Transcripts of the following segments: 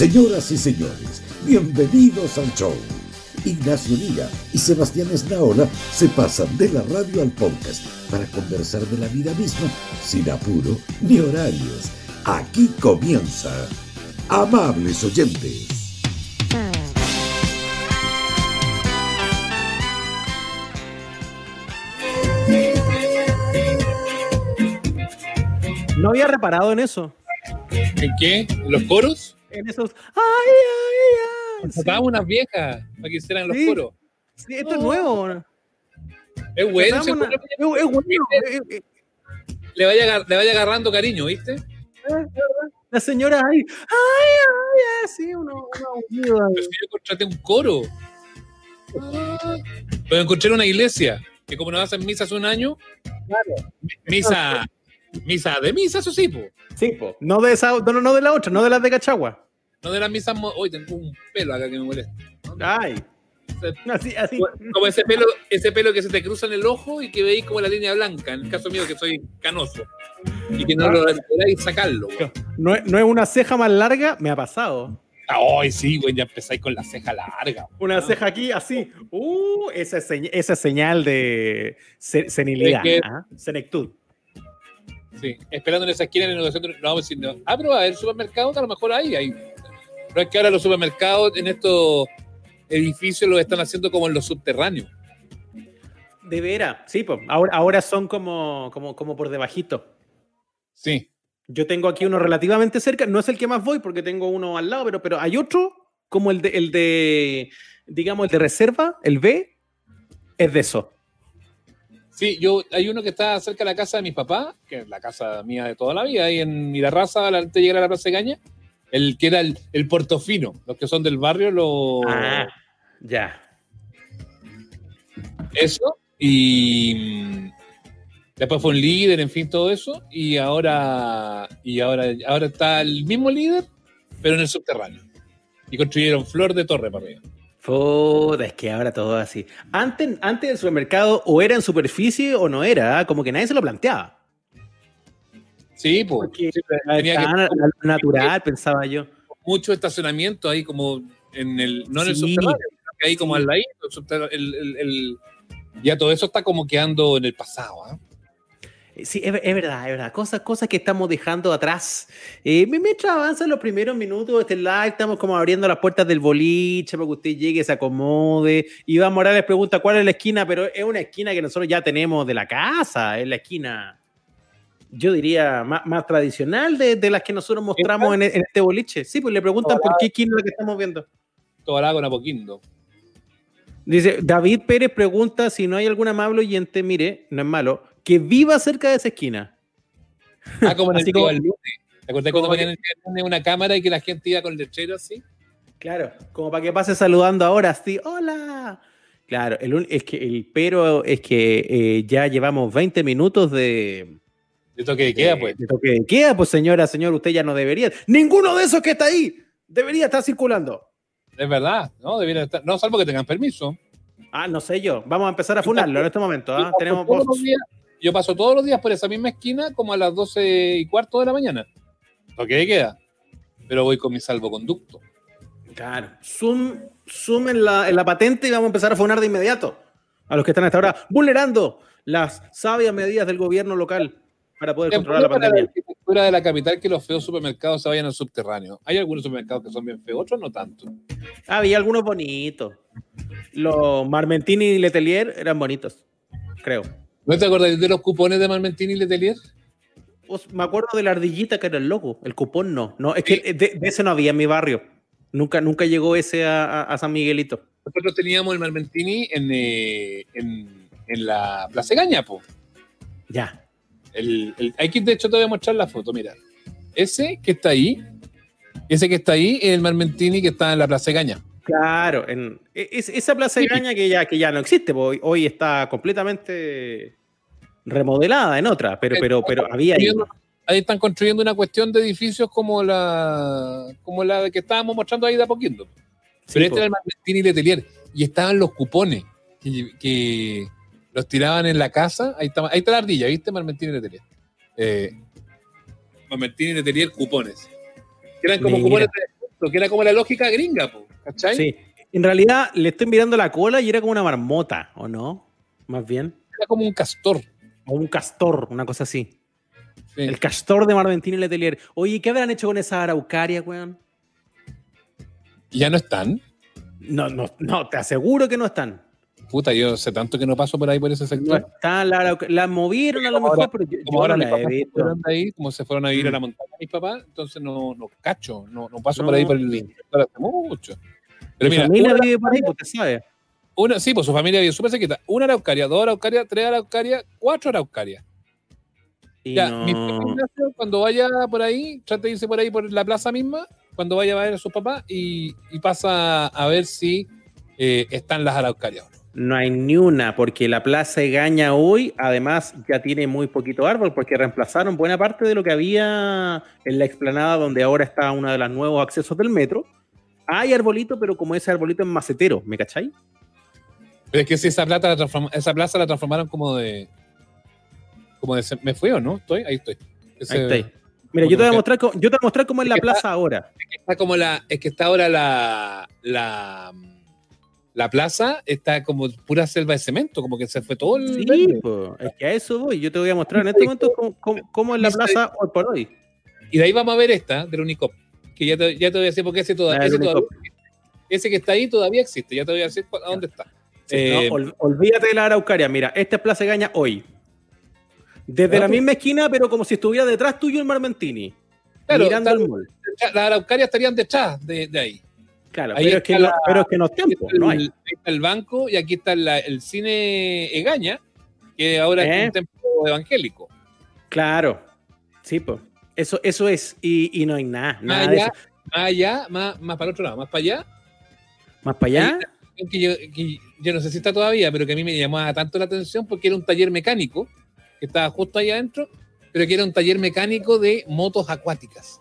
Señoras y señores, bienvenidos al show. Ignacio Liga y Sebastián Esnaola se pasan de la radio al podcast para conversar de la vida misma sin apuro ni horarios. Aquí comienza. Amables oyentes. No había reparado en eso. ¿En qué? ¿En los coros? En esos. ¡Ay, ay, ay! Unas viejas para que hicieran los coros. Sí, esto es nuevo. Es bueno, es- bueno, eh, eh, le, vaya, le vaya agarrando cariño, ¿viste? La señora ahí. ¡Ay, ay, ay! Sí, uno. Pero si yo contraté un coro. Ah, Lo encontré en una iglesia, que como nos hacen misa hace un año, misa, misa de misa, eso sí, po. Sí, po. No de esa, no, no, de la otra, no de las de Cachagua. no de las misas. Hoy tengo un pelo acá que me molesta. Ay. Así, así. Como ese pelo, ese pelo que se te cruza en el ojo y que veis como la línea blanca, en el caso mío que soy canoso. Y que no lo podáis sacarlo. güey. No, es- no es una ceja más larga, me ha pasado. Ay, sí, güey, ya empezáis con la ceja larga. Una ceja aquí, así. Uh, esa es, señ- esa es señal de se- senilidad. Es que- ¿ah? Senectud. Sí, esperando en esa esquina de negociación. No vamos a decir, no. Ah, pero va a haber supermercados que a lo mejor hay. hay. Pero es que ahora los supermercados en estos edificios los están haciendo como en los subterráneos. De veras, sí, pues. Ahora, ahora son como, como, como por debajito. Sí. Yo tengo aquí uno relativamente cerca, no es el que más voy porque tengo uno al lado, pero, pero hay otro, como el de, el de, digamos, el de reserva, el B, es de eso. Sí, yo, hay uno que está cerca de la casa de mis papás, que es la casa mía de toda la vida, ahí en Mirarraza, antes de llegar a la Plaza de Caña, el que era el, el Portofino, los que son del barrio, lo, Ah, ya. eso, y mm, después fue un líder, en fin, todo eso, y ahora, y ahora, ahora está el mismo líder, pero en el subterráneo. Y construyeron flor de torre para arriba. Puta, es que ahora todo así. Antes, antes el supermercado o era en superficie o no era, ¿ah? como que nadie se lo planteaba. Sí, pues. Porque tenía que- Estaba na- natural, pensaba yo. mucho estacionamiento ahí como en el, no en el Sí. subterráneo, sino que ahí como Sí. al ladito, el el- el- el- ya todo eso está como quedando en el pasado, ¿ah? Sí, es, es verdad, es verdad. Cosas, cosas que estamos dejando atrás. Eh, mientras avanzan los primeros minutos de este live, estamos como abriendo las puertas del boliche para que usted llegue, se acomode. Iván Morales pregunta cuál es la esquina, pero es una esquina que nosotros ya tenemos de la casa, es la esquina, yo diría, más, más tradicional de, de las que nosotros mostramos en, en este boliche. Sí, pues le preguntan por qué esquina es la que estamos viendo. Tobalá con Apoquindo. Dice, David Pérez pregunta si no hay algún amable oyente, mire, no es malo, que viva cerca de esa esquina. Ah, como en el Así como- Día del lunes. ¿Te acuerdas como cuando ponían el lunes una cámara y que la gente iba con lechero así? Claro, como para que pase saludando ahora, sí, hola. Claro, el, es que el pero es que eh, ya llevamos 20 minutos de, De toque de queda, pues. de toque de queda, pues señora, señor, usted ya no debería. Ninguno de esos que está ahí debería estar circulando. Es verdad, ¿no? Deberían estar, no, salvo que tengan permiso. Ah, no sé yo. Vamos a empezar a funarlo en este momento. ¿ah? paso Tenemos todos voz. los días- yo paso todos los días por esa misma esquina como a las 12 y cuarto de la mañana. De queda. Pero voy con mi salvoconducto. Claro. Zoom, zoom en, la, en la patente y vamos a empezar a funar de inmediato a los que están hasta ahora vulnerando las sabias medidas del gobierno local para poder controlar la para la pandemia. arquitectura de la capital que los feos supermercados se vayan al subterráneo. Hay algunos supermercados que son bien feos, otros no tanto. Había algunos bonitos. Los Marmentini y Letelier eran bonitos, creo. ¿No te acuerdas de los cupones de Marmentini y Letelier? Os- me acuerdo de la ardillita que era el logo, el cupón no. no es que de, de ese no había en mi barrio. Nunca, nunca llegó ese a, a- a San Miguelito. Nosotros teníamos el Marmentini en, eh, en, en la Plaza Gaña, po. Ya. El, el, aquí, de hecho, te voy a mostrar la foto, mira. Ese que está ahí, ese que está ahí es el Marmentini que está en la Plaza Gaña. Claro, en, e- es- esa plaza Sí. Gaña que ya, que ya no existe, po, hoy está completamente remodelada en otra, pero, pero, pero había ahí. Ahí están construyendo una cuestión de edificios como la, como la que estábamos mostrando ahí de a poquito. Sí, Pero este era el Marmentini y Letelier. Y estaban los cupones que, que los tiraban en la casa. Ahí está, ahí está la ardilla, ¿viste? Marmentini y Letelier. Eh, Marmentini y Letelier, cupones. Que eran como Mira. cupones de que era como la lógica gringa, po, ¿cachai? Sí. En realidad le estoy mirando la cola y era como una marmota, ¿o no? Más bien. Era como un castor. O un castor, una cosa así. Sí. El castor de Marventini Letelier. Oye, ¿qué habrán hecho con esa araucaria, weón? ¿Y ya no están? No, no, no, te aseguro que no están. Puta, yo sé tanto que no paso por ahí por ese No sector. están, la, arauca- la movieron a lo mejor, ahora- pero yo, Como yo ahora no la he se visto. fueron de ahí, como se fueron a vivir a la Mm. montaña mis papás, entonces no, no cacho, no, no paso No, por ahí por el sector hace mucho. Pero Mi mira, familia vive por ahí, te sabes. Una- sí, pues su familia vive súper cerquita. Una araucaria, dos araucarias, tres araucarias, cuatro araucarias. Ya, no- mi cuando vaya por ahí, trate de irse por ahí por la plaza misma, cuando vaya a ver a sus papás y, y pasa a ver si eh, están las araucarias o no. No hay ni una, porque la Plaza Egaña hoy, además, ya tiene muy poquito árbol, porque reemplazaron buena parte de lo que había en la explanada donde ahora está uno de los nuevos accesos del metro. Hay arbolito, pero como ese arbolito es macetero, ¿me cachai? Pero es que si esa, plata la transforma- esa plaza la transformaron como de. Como de. ¿Me fui o no? ¿Estoy? Ahí estoy. Ese- Ahí está. ahí. Mira, yo te, voy a mostrar, yo te voy a mostrar cómo es la Es que está- plaza ahora. Está como la. Es que está ahora la. La. La plaza está como pura selva de cemento, como que se fue todo el. Sí, po, es que a eso voy. Yo te voy a mostrar en este momento cómo, cómo- cómo es la plaza hoy por hoy. Y de ahí vamos a ver esta, del Unicop. Que ya te, ya te voy a decir porque ese, toda- ese, todavía- ese que está ahí todavía existe. Ya te voy a decir a dónde está. Sí, Eh, no, ol- olvídate de la araucaria. Mira, esta es Plaza Egaña hoy. Desde la misma esquina, pero como si estuviera detrás tuyo el Marmentini. Claro, mirando al mall. Las araucarias estarían detrás de, de ahí. Claro, Ahí pero es, que no, la- pero es que no es Aquí tiempo, está, el, no hay. ahí está el banco y aquí está la- el cine Egaña, que ahora ¿Eh? es un templo evangélico. Claro, sí, pues. Eso, eso es, y, y no hay nada, Más nada allá, más allá, más, más para el otro lado, más para allá, Más para allá, que yo, que yo no sé si está todavía, pero que a mí me llamaba tanto la atención porque era un taller mecánico que estaba justo ahí adentro, pero que era un taller mecánico de motos acuáticas.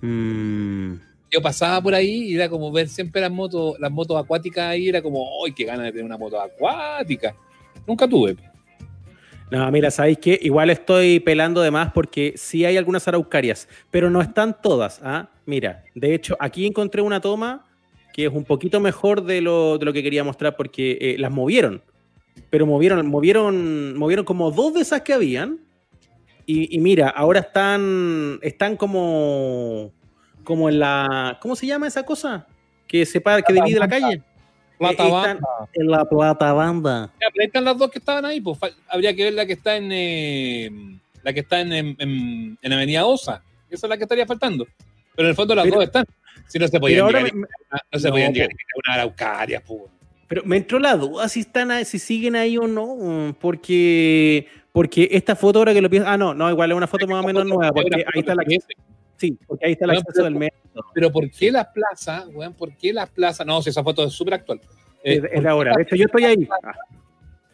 mm, Yo pasaba por ahí y era como ver siempre las motos, las motos acuáticas ahí, era como, ¡ay, qué ganas de tener una moto acuática! Nunca tuve. No, mira, ¿sabéis qué? Igual estoy pelando de más porque sí hay algunas araucarias, pero no están todas. ¿ah? Mira, de hecho, aquí encontré una toma que es un poquito mejor de lo, de lo que quería mostrar porque eh, las movieron. Pero movieron, movieron, movieron como dos de esas que habían. Y, y mira, ahora están, están como, como en la, ¿cómo se llama esa cosa? Que separa, que divide la calle. Plata Eh, Banda. en la plata banda. Pero están las dos que estaban ahí, pues habría que ver la que está en eh, la que está en, en, en- en Avenida Osa. Esa es la que estaría faltando. Pero en el fondo las Pero- dos están. Si no se podían llegar, me- a- no se no, podían po. llegar a una araucaria, pues. Pero me entró la duda si están ahí- si siguen ahí o no, porque porque esta foto ahora que lo pienso, ah no, no, igual es una foto más o menos nueva, porque ahí está la sí, porque ahí está el No, acceso pero- del metro, Pero ¿por qué las plazas, weón? ¿Por qué las plazas? No, si esa foto es súper actual. Eh, es, es de ahora. De hecho, yo estoy ahí. Ah,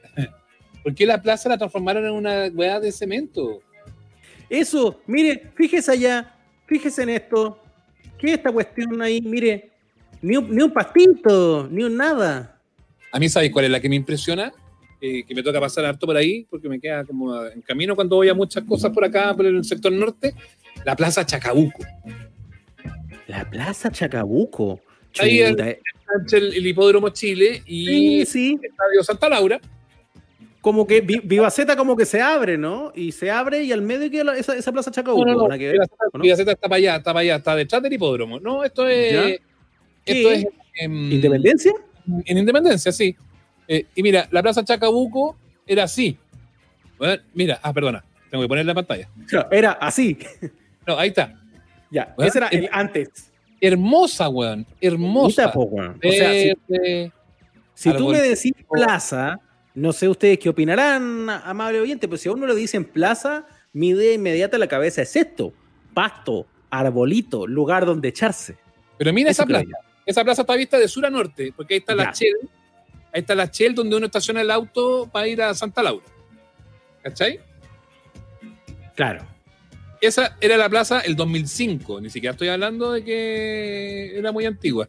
¿Por qué la plaza la transformaron en una weá de cemento? Eso, mire, fíjese allá, fíjese en esto. ¿Qué es esta cuestión ahí? Mire, ni un, ni un pastito, ni un nada. A mí, ¿sabes cuál es la que me impresiona? Eh, que me toca pasar harto por ahí, porque me queda como en camino cuando voy a muchas cosas por acá, por el sector norte. La plaza Chacabuco. La Plaza Chacabuco. Ahí el- eh. el, el hipódromo Chile y Sí, sí. el estadio Santa Laura. Como que Vi- Vivaceta como que se abre, ¿no? Y se abre y al medio queda esa, esa Plaza Chacabuco. No, ¿o no? Vivaceta está para allá, está para allá, está detrás del hipódromo. No, esto es. Esto es en, ¿Independencia? en Independencia, sí. Eh, y mira, la plaza Chacabuco era así. Bueno, mira, ah, perdona, tengo que poner la pantalla. Era así. No, ahí está. Ya, Bueno, ese era el el- antes. Hermosa, weón. Hermosa. Bonita, po, weón. O sea, si, Verde. si tú me decís plaza, no sé ustedes qué opinarán, amable oyente, pero si a uno le dicen plaza, mi idea inmediata a la cabeza es esto: pasto, arbolito, lugar donde echarse. Pero mira Eso esa plaza. Esa plaza está vista de sur a norte, porque ahí está la. Shell. Ahí está la Shell donde uno estaciona el auto para ir a Santa Laura. ¿Cachai? Claro. Esa era la plaza el 2005. Ni siquiera estoy hablando de que era muy antigua.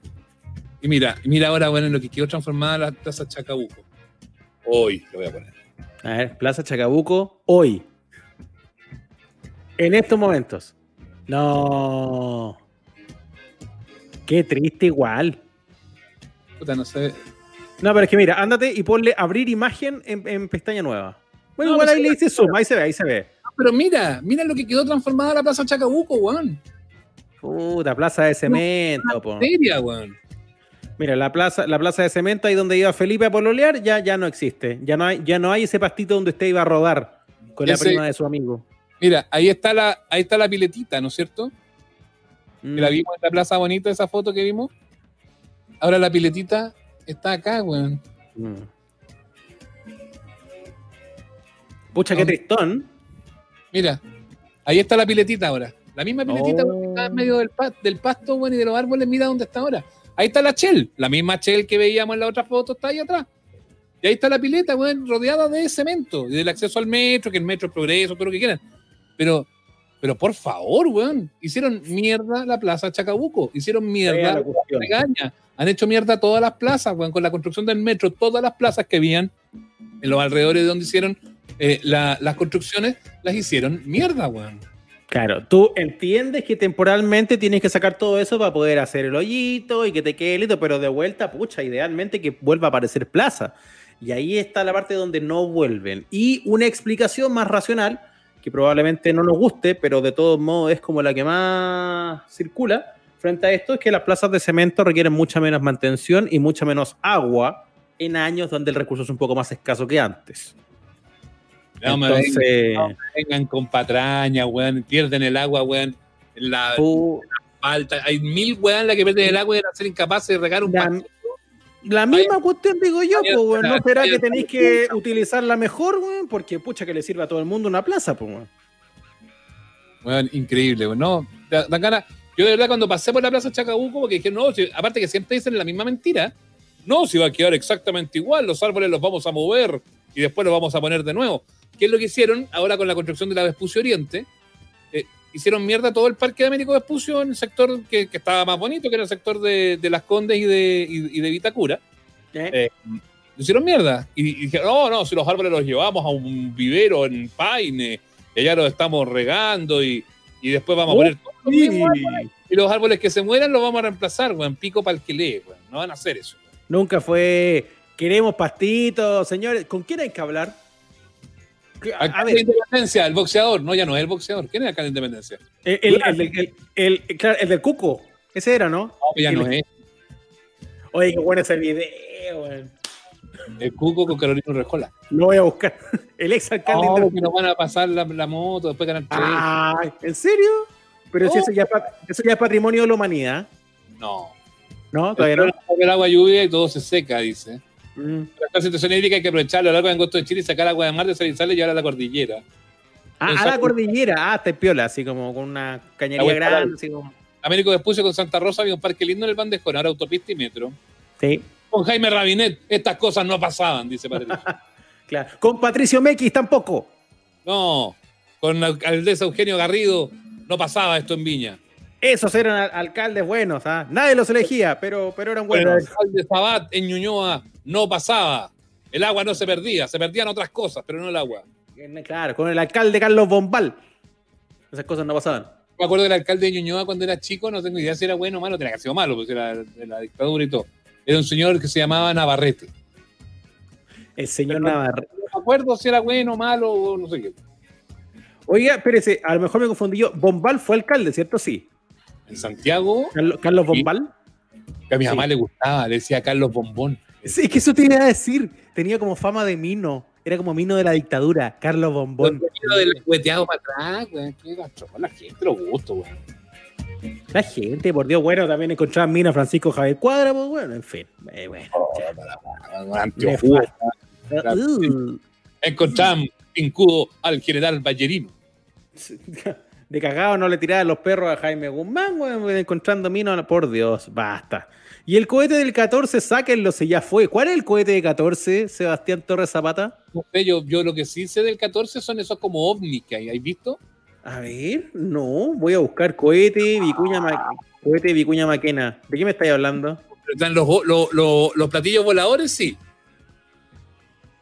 Y mira, mira ahora, bueno, en lo que quedó transformada la plaza Chacabuco. Hoy lo voy a poner. A ver, Plaza Chacabuco, hoy. En estos momentos. No. Qué triste igual. Puta, no sé. No, pero es que mira, ándate y ponle abrir imagen en, en pestaña nueva. Bueno, No, igual ahí le dice zoom, ahí se ve, ahí se ve. Ah, Pero mira, mira lo que quedó transformada la Plaza Chacabuco, weón. Puta, plaza de cemento, po. Seria, weón. Mira, la plaza, la plaza de cemento ahí donde iba Felipe a pololear ya, ya no existe. Ya no, hay, ya no hay ese pastito donde usted iba a rodar con la prima de su amigo. Mira, ahí está la, ahí está la piletita, ¿no es cierto? Mm. Que la vimos en la plaza bonita, esa foto que vimos. Ahora la piletita está acá, weón. Mm. Pucha, qué Oh. tristón. Mira, ahí está la piletita ahora. La misma piletita Oh. que está en medio del, pa- del pasto, weón, y de los árboles, mira dónde está ahora. Ahí está la Shell, la misma Shell que veíamos en la otra foto, está ahí atrás. Y ahí está la pileta, weón, rodeada de cemento y del acceso al metro, que el metro es progreso, todo lo que quieran. Pero, pero por favor, weón, hicieron mierda la plaza Chacabuco, hicieron mierda la. Regaña. Han hecho mierda todas las plazas, weón, con la construcción del metro, todas las plazas que habían en los alrededores de donde hicieron eh, la- las construcciones, las hicieron mierda, weón. Claro, tú entiendes que temporalmente tienes que sacar todo eso para poder hacer el hoyito y que te quede listo, pero de vuelta, pucha, idealmente que vuelva a aparecer plaza. Y ahí está la parte donde no vuelven. Y una explicación más racional, que probablemente no nos guste, pero de todos modos es como la que más circula frente a esto, es que las plazas de cemento requieren mucha menos mantención y mucha menos agua en años donde el recurso es un poco más escaso que antes. No me Entonces, vengan, vengan con patraña, weón, pierden el agua, weón, en la pu- falta. Hay mil weón la que pierden el agua y van a ser incapaces de regar un La-. La misma cuestión digo yo, pues, weón. ¿No será que tenéis que utilizarla mejor, weón? Porque pucha que le sirva a todo el mundo una plaza, pues, weón. Weón, increíble, weón. No, da, da ganas. Yo de verdad cuando pasé por la plaza Chacabuco, porque dije, no, si- aparte que siempre dicen la misma mentira, no, si va a quedar exactamente igual, los árboles los vamos a mover y después los vamos a poner de nuevo. ¿Qué es lo que hicieron ahora con la construcción de la Vespucio Oriente? Eh, hicieron mierda todo el parque de Américo Vespucio en el sector que, que estaba más bonito, que era el sector de, de Las Condes y de, y, y de Vitacura. ¿Eh? Hicieron mierda. Y, y dijeron, no, no, si los árboles los llevamos a un vivero en Paine, y allá los estamos regando y, y después vamos a poner todos los Sí. mismos árboles. Y los árboles que se mueran los vamos a reemplazar, weón. Pico para el que lee, weón. No van a hacer eso. Nunca fue. Queremos pastitos, señores. ¿Con quién hay que hablar? A, a Alcalde de Independencia, el boxeador. No, ya no es el boxeador. ¿Quién es el alcalde de Independencia? el, el, el, el- el- claro, el del Cuco. Ese era, ¿no? No, ya no es. Oye, qué bueno ese video, weón. El Cuco con Carolina Rejola. Lo voy a buscar. El ex alcalde. No, porque nos van a pasar la, la moto, después tres. Ay, ¿en serio? Pero si eso, ya, eso ya es patrimonio de la humanidad. No. ¿No? Todavía no. El agua lluvia y todo se seca, dice. Mm. La situación hídrica hay que aprovechar a lo largo del angosto de Chile y sacar agua de mar, desalinizarla y llevarla a la cordillera. Ah, a la cordillera. Ah, está piola, así como con una cañería grande. Así como... Américo Vespucio con Santa Rosa había un parque lindo en el Bandejón, ahora autopista y metro. Sí, Con Jaime Rabinet, estas cosas no pasaban, dice Patricio. claro. Con Patricio Mequis tampoco. No, con la alcaldesa Eugenio Garrido no pasaba esto en Viña. Esos eran al- alcaldes buenos, ¿ah? Nadie los elegía, pero, pero eran Con el buenos. alcalde Sabat en Ñuñoa no pasaba. El agua no se perdía, se perdían otras cosas, pero no el agua. Claro, con el alcalde Carlos Bombal. Esas cosas no pasaban. Me acuerdo del alcalde de Ñuñoa cuando era chico, no tengo idea si era bueno o malo, tenía que sido malo, porque era de la dictadura y todo. Era un señor que se llamaba Navarrete. El señor Navarro. No me acuerdo si era bueno o malo o no sé qué. Oiga, espérese, a lo mejor me confundí yo. Bombal fue alcalde, ¿cierto? Sí. En Santiago, Carlos. Bombal. que a mi Sí. mamá le gustaba, le decía Carlos Bombón. Sí, es que eso te iba a decir. Tenía como fama de mino. Era como mino de la dictadura. Carlos Bombón. Contenido del cueteado para atrás, güey. Qué gacho, la gente lo gusto, güey. La gente, por Dios, bueno, también encontraban mina Francisco Javier Cuadra, pues bueno, en fin. Eh, bueno. Antiojudo. Uh, Encontraban pincudo al general Ballerino. de cagado no le tiraban los perros a Jaime Guzmán, weón, encontrando mino, por Dios, basta. Y el cohete del 14, sáquenlo, se ya fue. ¿Cuál es el cohete de 14, Sebastián Torres Zapata? No sé, yo, yo lo que sí sé del 14 son esos como ovnis que hay, ¿hay visto? A ver, no, voy a buscar cohete Vicuña, Ma- cohete Vicuña Maquena. ¿De qué me estáis hablando? Están los, los, los, los platillos voladores, sí.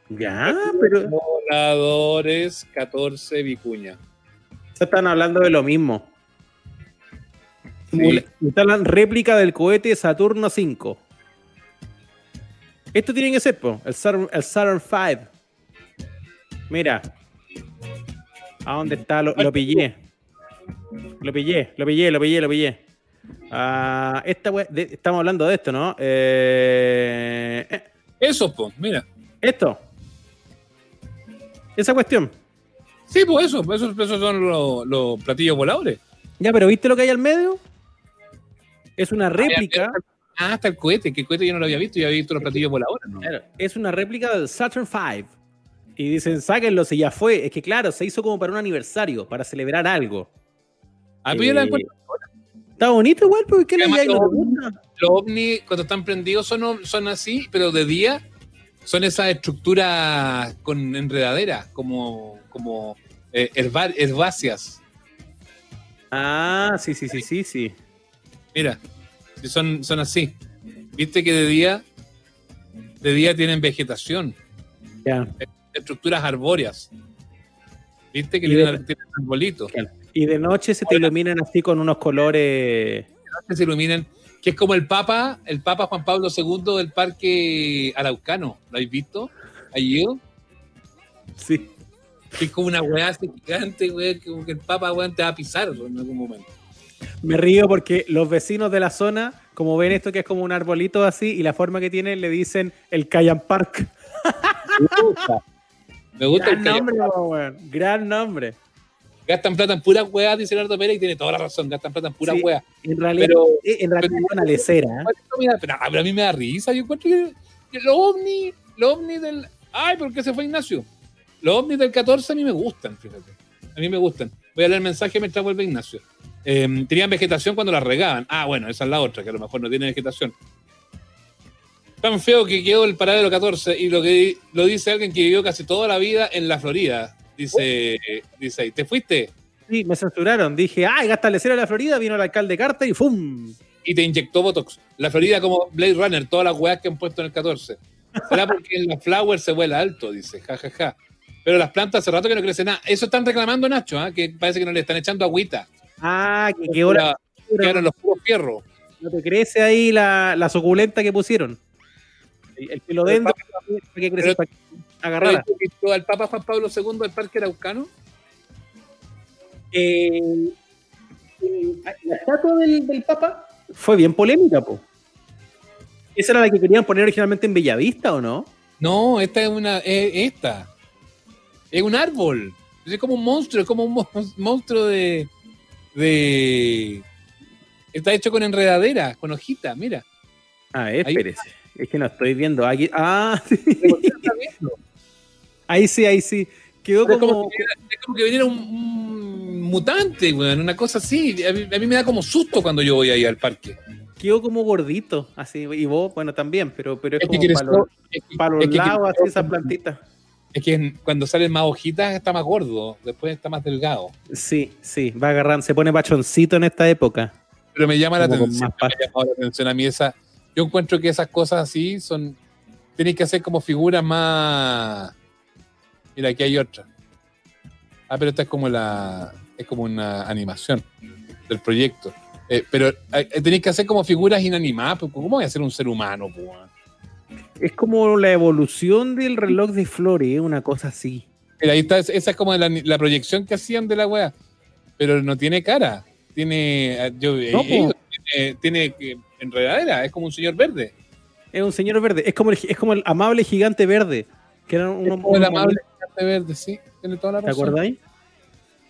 Ya, pero Voladores 14 Vicuña. Están hablando de lo mismo. Sí. Instalan réplica del cohete Saturno 5. Esto tiene que ser, po, el Saturn, el Saturn 5. Mira. ¿A dónde está? Lo, lo pillé. Lo pillé, lo pillé, lo pillé, lo pillé. Esta de- estamos hablando de esto, ¿no? Eh, eh, Eso, pues, mira. esto. Esa cuestión. Sí, pues eso, esos, esos son los, los platillos voladores. Ya, pero ¿viste lo que hay al medio? Es una réplica. Ah, hasta el cohete, que el cohete yo no lo había visto, yo había visto los platillos voladores, ¿no? Claro, es una réplica del Saturn V. Y dicen, sáquenlo si ya fue. Es que claro, se hizo como para un aniversario, para celebrar algo. Ah, pero yo la Eh, encuentro- Está bonito igual, porque ¿qué le los ovnis cuando están prendidos son, son así, pero de día son esas estructuras con enredadera, como, como eh, herba- herbáceas. Ah, sí, sí, sí, sí, sí. Mira, son, son así. Viste que de día, de día tienen vegetación, estructuras arbóreas. Viste que Y de- tienen, arbolitos. Y de noche se te iluminan así con unos colores. que se iluminan, que es como el Papa, el Papa Juan Pablo II del Parque Araucano. ¿Lo habéis visto? ¿Ahí ido? Sí. Que es como una weá así gigante, weá, como que el Papa weón, te va a pisar en algún momento. Me río porque los vecinos de la zona, como ven esto que es como un arbolito así, y la forma que tiene, le dicen el Kayan Park. Me gusta Gran el nombre, weón. Gran nombre. gastan plata en puras weas, dice Leonardo Pérez, y tiene toda la razón, gastan plata en puras Sí. weas. En realidad, Pero- eh, en realidad es una lecera. ¿eh? Pero, pero a mí me da risa, yo encuentro que, que los ovnis, los ovnis del... Ay, ¿por qué se fue Ignacio? Los ovnis del 14 a mí me gustan, fíjate. A mí me gustan. Voy a leer el mensaje mientras vuelve Ignacio. Eh, tenían vegetación cuando la regaban. Ah, bueno, esa es la otra, que a lo mejor no tiene vegetación. Tan feo que quedó el paradero 14 y lo que lo dice alguien que vivió casi toda la vida en la Florida. Dice, dice ahí, ¿te fuiste? Sí, me censuraron. Dije, ay, gasta lecera de la Florida, vino el alcalde Carter y ¡fum! y te inyectó Botox. La Florida como Blade Runner, todas las weas que han puesto en el 14. Será porque en la Flower se vuela alto, dice, jajaja. Ja, ja. Pero las plantas hace rato que no crecen nada. Eso están reclamando, Nacho, ¿ah? que parece que no le están echando agüita. Ah, que quedó la Quedaron los puros fierros. No te crece ahí la, la suculenta que pusieron. El, el filodendro, ¿para qué crece? pero- Para agarrarla. ¿Has visto al Papa Juan Pablo II del Parque Araucano? Eh, eh, la estatua del, del Papa fue bien polémica, po. ¿Esa era la que querían poner originalmente en Bellavista o no? No, esta es una. Es esta. Es un árbol. Es como un monstruo, es como un mon- monstruo de. de. Está hecho con enredadera, con hojita, mira. Ah, Ahí- espérese. Es que no estoy viendo. Aquí, ah, sí. ahí sí, ahí sí. Quedó como, como. que, es como que viniera un, un mutante, weón, una cosa así. A mí, a mí me da como susto cuando yo voy ahí al parque. Quedó como gordito, así, y vos, bueno, también, pero, pero es, Es como para los es que- lados, así, esas plantitas. Es que cuando salen más hojitas está más gordo, después está más delgado. Sí, sí, va agarrando, se pone pachoncito en esta época. Pero me llama la Como atención, me llamado la atención a mí esa. Yo encuentro que esas cosas así son. Tienes que hacer como figuras más. Mira, aquí hay otra. Ah, pero esta es como la. Es como una animación del proyecto. Eh, pero eh, tenéis que hacer como figuras inanimadas. pues, ¿Cómo voy a ser un ser humano? pues? Es como la evolución del reloj de flores, una cosa así. Mira, ahí está, esa es como la, la proyección que hacían de la wea. Pero no tiene cara. Tiene. eh, Yo, No, eh, tiene, tiene enredadera, es como un señor verde. Es un señor verde, es como el, es como el amable gigante verde. Que era Es uno, como el amable gigante verde, sí. Tiene toda la ¿Te razón. acordáis?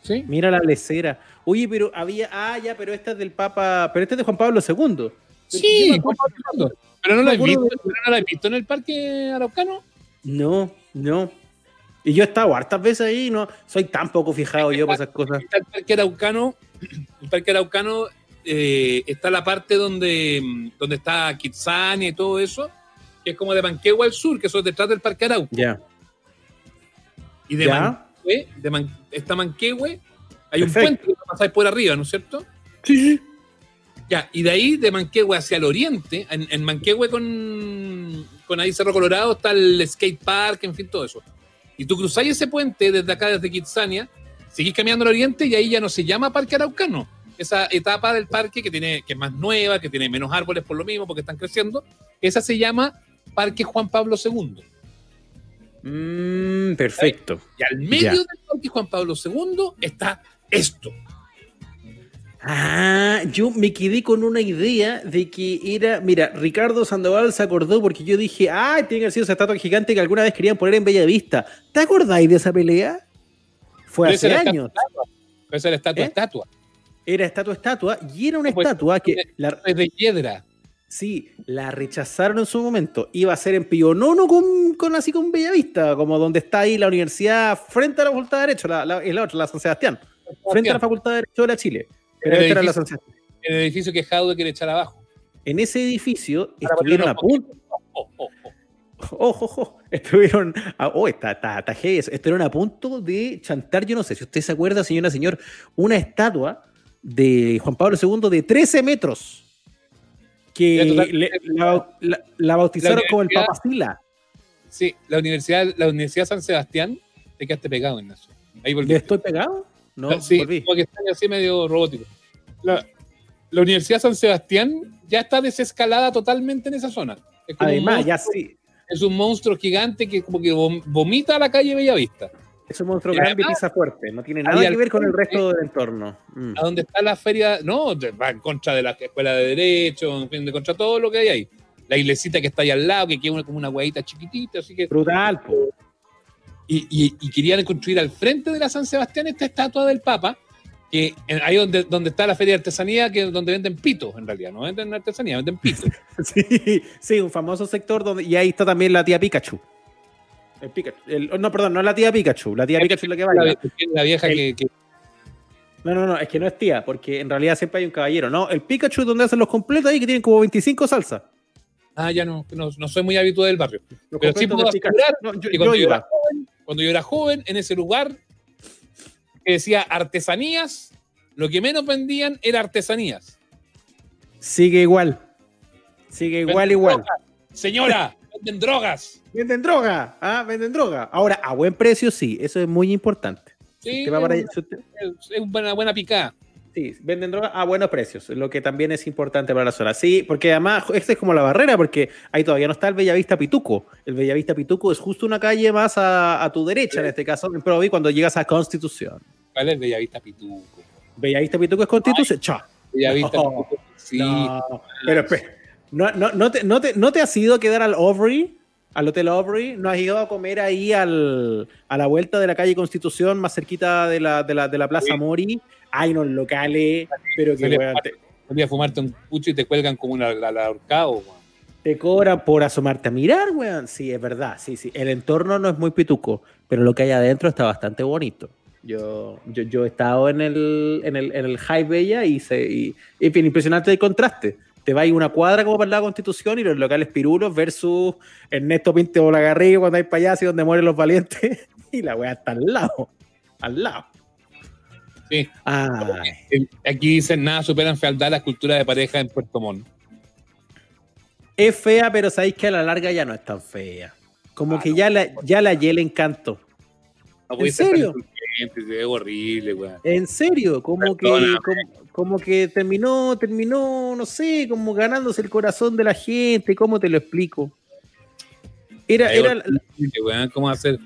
Sí. Mira la lecera. Oye, pero había. Ah, ya, pero esta es del Papa. Pero este es de Juan Pablo II. Sí. Pero no la he visto, no la he visto en el parque araucano. No, no. Y yo he estado hartas veces ahí, no soy tan poco fijado yo por esas cosas. Está el parque araucano, el parque araucano eh, está la parte donde, donde está Kitsania y todo eso, que es como de Manquehue al sur, que eso es detrás del parque Arauco. Ya. Y de Ya. Manquehue, de Man- está Manquehue, hay un puente que pasáis por arriba, ¿no es cierto? Sí, sí. Ya, y de ahí, de Manquehue hacia el oriente, en, en Manquehue con, con ahí Cerro Colorado está el skate park, en fin, todo eso. Y tú cruzáis ese puente desde acá, desde Kitsania, seguís caminando al oriente y ahí ya no se llama Parque Araucano, esa etapa del parque que, tiene, que es más nueva, que tiene menos árboles por lo mismo, porque están creciendo, esa se llama Parque Juan Pablo II. Mm, perfecto. Y al medio del Parque Juan Pablo II está esto. Ah, yo me quedé con una idea de que era. Mira, Ricardo Sandoval se acordó porque yo dije, ah, tiene que haber sido esa estatua gigante que alguna vez querían poner en Bellavista. ¿Te acordáis de esa pelea? Fue hace años. esa era estatua, ¿Eh? estatua. Era estatua, estatua, y era una Pues, estatua que la, Es de piedra. sí, la rechazaron en su momento. Iba a ser en Pionono con, con así con Bellavista, como donde está ahí la universidad frente a la Facultad de Derecho, la, la, es la otra, la San Sebastián, frente a la Facultad de Derecho de la Chile. Pero El esta era la edificio- Sebastián. En el edificio que Jaude quiere echar abajo. En ese edificio Para estuvieron a punto. Oh, oh, oh. Ojo, ojo, estuvieron. a- oh, está, está, está. Estuvieron a punto de chantar, yo no sé si usted se acuerda, señora, señor, una estatua de Juan Pablo II de 13 metros. Que Ya, total- le- la, la- la bautizaron La como el Papacila. Sí, la Universidad, la Universidad San Sebastián, te quedaste pegado en eso. Ahí volví. ¿Le estoy pegado? No, sí, volví. como que está así medio robótico. La, la Universidad San Sebastián ya está desescalada totalmente en esa zona. Es, como un Además, monstruo, ya sí. es un monstruo gigante que como que vom- vomita a la calle Bellavista. Es un monstruo Y grande y pisa fuerte. No tiene nada que ver con el resto del entorno. Mm. A donde está la feria, no, va en contra de la escuela de Derecho, en fin, de contra todo lo que hay ahí. La iglesita que está ahí al lado, que queda como una huevita chiquitita, así que Brutal, po. Y, y- y querían construir al frente de la San Sebastián esta estatua del Papa, que en- ahí donde, donde está la feria de artesanía, que es donde venden pitos, en realidad, no venden artesanía, venden pitos. Sí, sí, un famoso sector donde. Y ahí está también la tía Pikachu. El Pikachu. el- no, perdón, no es la tía Pikachu. La tía Pikachu es la que la, baila. la vieja El- que, que- No, no, no, es que no es tía, porque en realidad siempre hay un caballero. No, el Pikachu es donde hacen los completos ahí que tienen como 25 salsas. Ah, ya no, no, no soy muy habitual del barrio. Los Pero sí puedo asegurar No, yo, yo iba. era joven, cuando yo era joven, en ese lugar que decía artesanías, lo que menos vendían era artesanías. Sigue igual. Sigue igual, Venden igual. drogas. Señora, venden drogas. Venden droga, ah, venden droga. Ahora, a buen precio sí, eso es muy importante. Si Sí, usted va para allá- es, si usted- es una buena picada. Sí, venden droga a buenos precios, lo que también es importante para la zona. Sí, porque además esta es como la barrera, porque ahí todavía no está el Bellavista Pituco. El Bellavista Pituco es justo una calle más a, a tu derecha, en este caso, en Provi, cuando llegas a Constitución. ¿Cuál es Bellavista Pituco? Bellavista Pituco es Constitución. Chao. Bellavista No, Pituco. Sí. No, pero no, no, te, no, te, ¿no te has ido a quedar al Overy? Al Hotel Overy, ¿no has ido a comer ahí al, a la vuelta de la calle Constitución, más cerquita de la, de la, de la Plaza Sí. Mori? Hay unos locales, pero que weón, a te, a fumarte un pucho y te cuelgan como la ahorcado, weón. te cobran por asomarte a mirar, weón. Sí, es verdad, sí, sí. El entorno no es muy pituco, pero lo que hay adentro está bastante bonito. Yo, yo, yo he estado en el, en el, en el High Bella y, se, y bien impresionante el contraste. Te vas una cuadra como para la Constitución y los locales pirulos versus Ernesto Pinte o la Garriga cuando hay payasos y donde mueren los valientes. Y la weá está al lado. Al lado. Sí. El- Aquí dicen nada superan fealdad la cultura de pareja en Puerto Montt. Es fea, pero sabéis que a la larga ya no es tan fea. Como Ah, que no. ya la, ya la le encantó. No ¿En serio? ve horrible, weón. En serio, como que, como, como que terminó, terminó, no sé, como ganándose el corazón de la gente, ¿cómo te lo explico? Era, era, weón. ¿Cómo hacer,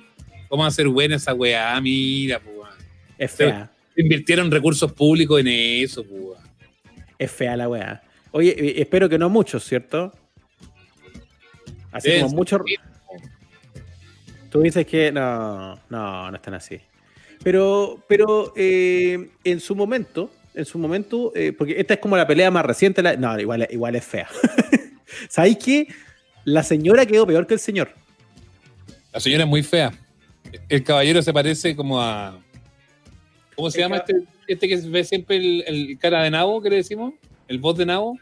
cómo hacer buena esa weá? Mira, weón. es fea, Invirtieron recursos públicos en eso, weón. es fea la weá. Oye, eh, espero que no muchos, ¿cierto? Así como muchos. Tú dices que no, no, no están así. Pero, pero eh, en su momento, en su momento, eh, porque esta es como la pelea más reciente, la- no, igual, igual es fea. ¿Sabéis qué? La señora quedó peor que el señor. La señora es muy fea. El caballero se parece como a. ¿Cómo se El llama este, este que ve siempre el, el cara de nabo que le decimos? ¿El voz de nabo?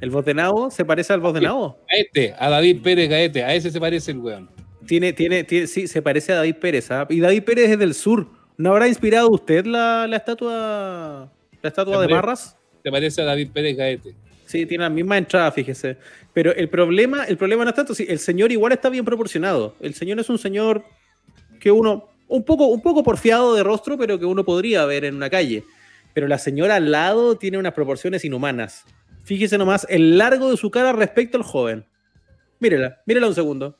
El voz de Nabo se parece al voz de. Nabo. A este, a David Pérez Gaete, a ese se parece el weón. Tiene, tiene, tiene, sí, se parece a David Pérez. ¿ah? Y David Pérez es del sur. ¿No habrá inspirado usted la, la estatua, la estatua de Hombre. Marras? Se parece a David Pérez Gaete. Sí, tiene la misma entrada, fíjese. Pero el problema, el problema no es tanto, sí, el señor igual está bien proporcionado. El señor es un señor que uno, un poco, un poco porfiado de rostro, pero que uno podría ver en una calle. pero la señora al lado tiene unas proporciones inhumanas. Fíjese nomás el largo de su cara respecto al joven. Mírela, mírela un segundo.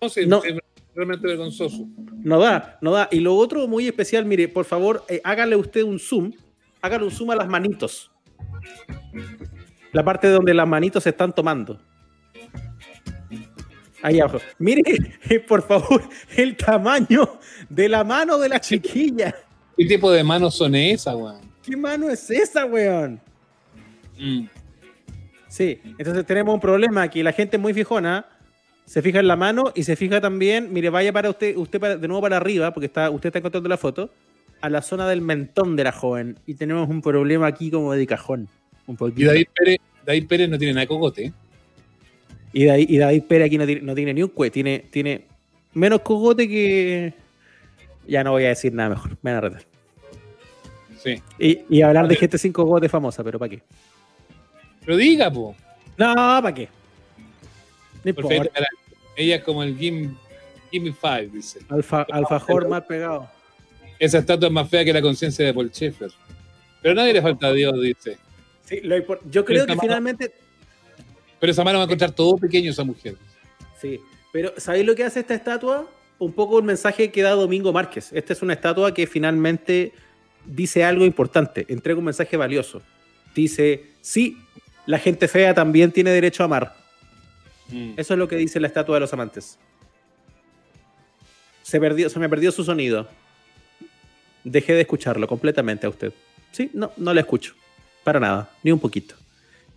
No sé, No. es realmente vergonzoso. No da, no da. Y lo otro muy especial, mire, por favor, eh, hágale usted un zoom. Hágale un zoom a las manitos. La parte donde las manitos se están tomando. Ahí abajo. Mire, eh, por favor, el tamaño de la mano de la chiquilla. ¿Qué tipo de manos son esas, weón? ¿Qué mano es esa, weón? Mm. Sí, entonces tenemos un problema aquí. La gente es muy fijona. Se fija en la mano y se fija también, mire, vaya para usted, usted para- de nuevo para arriba, porque está, usted está encontrando la foto, a la zona del mentón de la joven. Y tenemos un problema aquí como de cajón. Un Y poquito. David Pérez, David Pérez no tiene nada de cocote. ¿eh? Y David, y David Pérez aquí no tiene, no tiene ni un cue, tiene, tiene menos cogote que. Ya no voy a decir nada mejor, me van a retar. Sí. Y, y hablar de gente sin cogote famosa, pero ¿para qué? Pero diga, po. No, ¿para qué? No Porque importa. ella- ella es como el Gimme, Gimme Five, dice. Alfa, alfajor mal pegado. Esa estatua es más fea que la conciencia de Paul Schaeffer. Pero nadie le falta a Dios, dice. Sí, lo yo creo que finalmente. Pero esa mano va a encontrar todo pequeño esa mujer. Sí, pero ¿sabéis lo que hace esta estatua? Un poco el mensaje que da Domingo Márquez. Esta es una estatua que finalmente dice algo importante, entrega un mensaje valioso. Dice, sí, la gente fea también tiene derecho a amar. Mm. Eso es lo que dice la estatua de los amantes. Se, perdió, se me perdió su sonido. Dejé de escucharlo completamente a usted. Sí, no, no le escucho. Para nada, ni un poquito.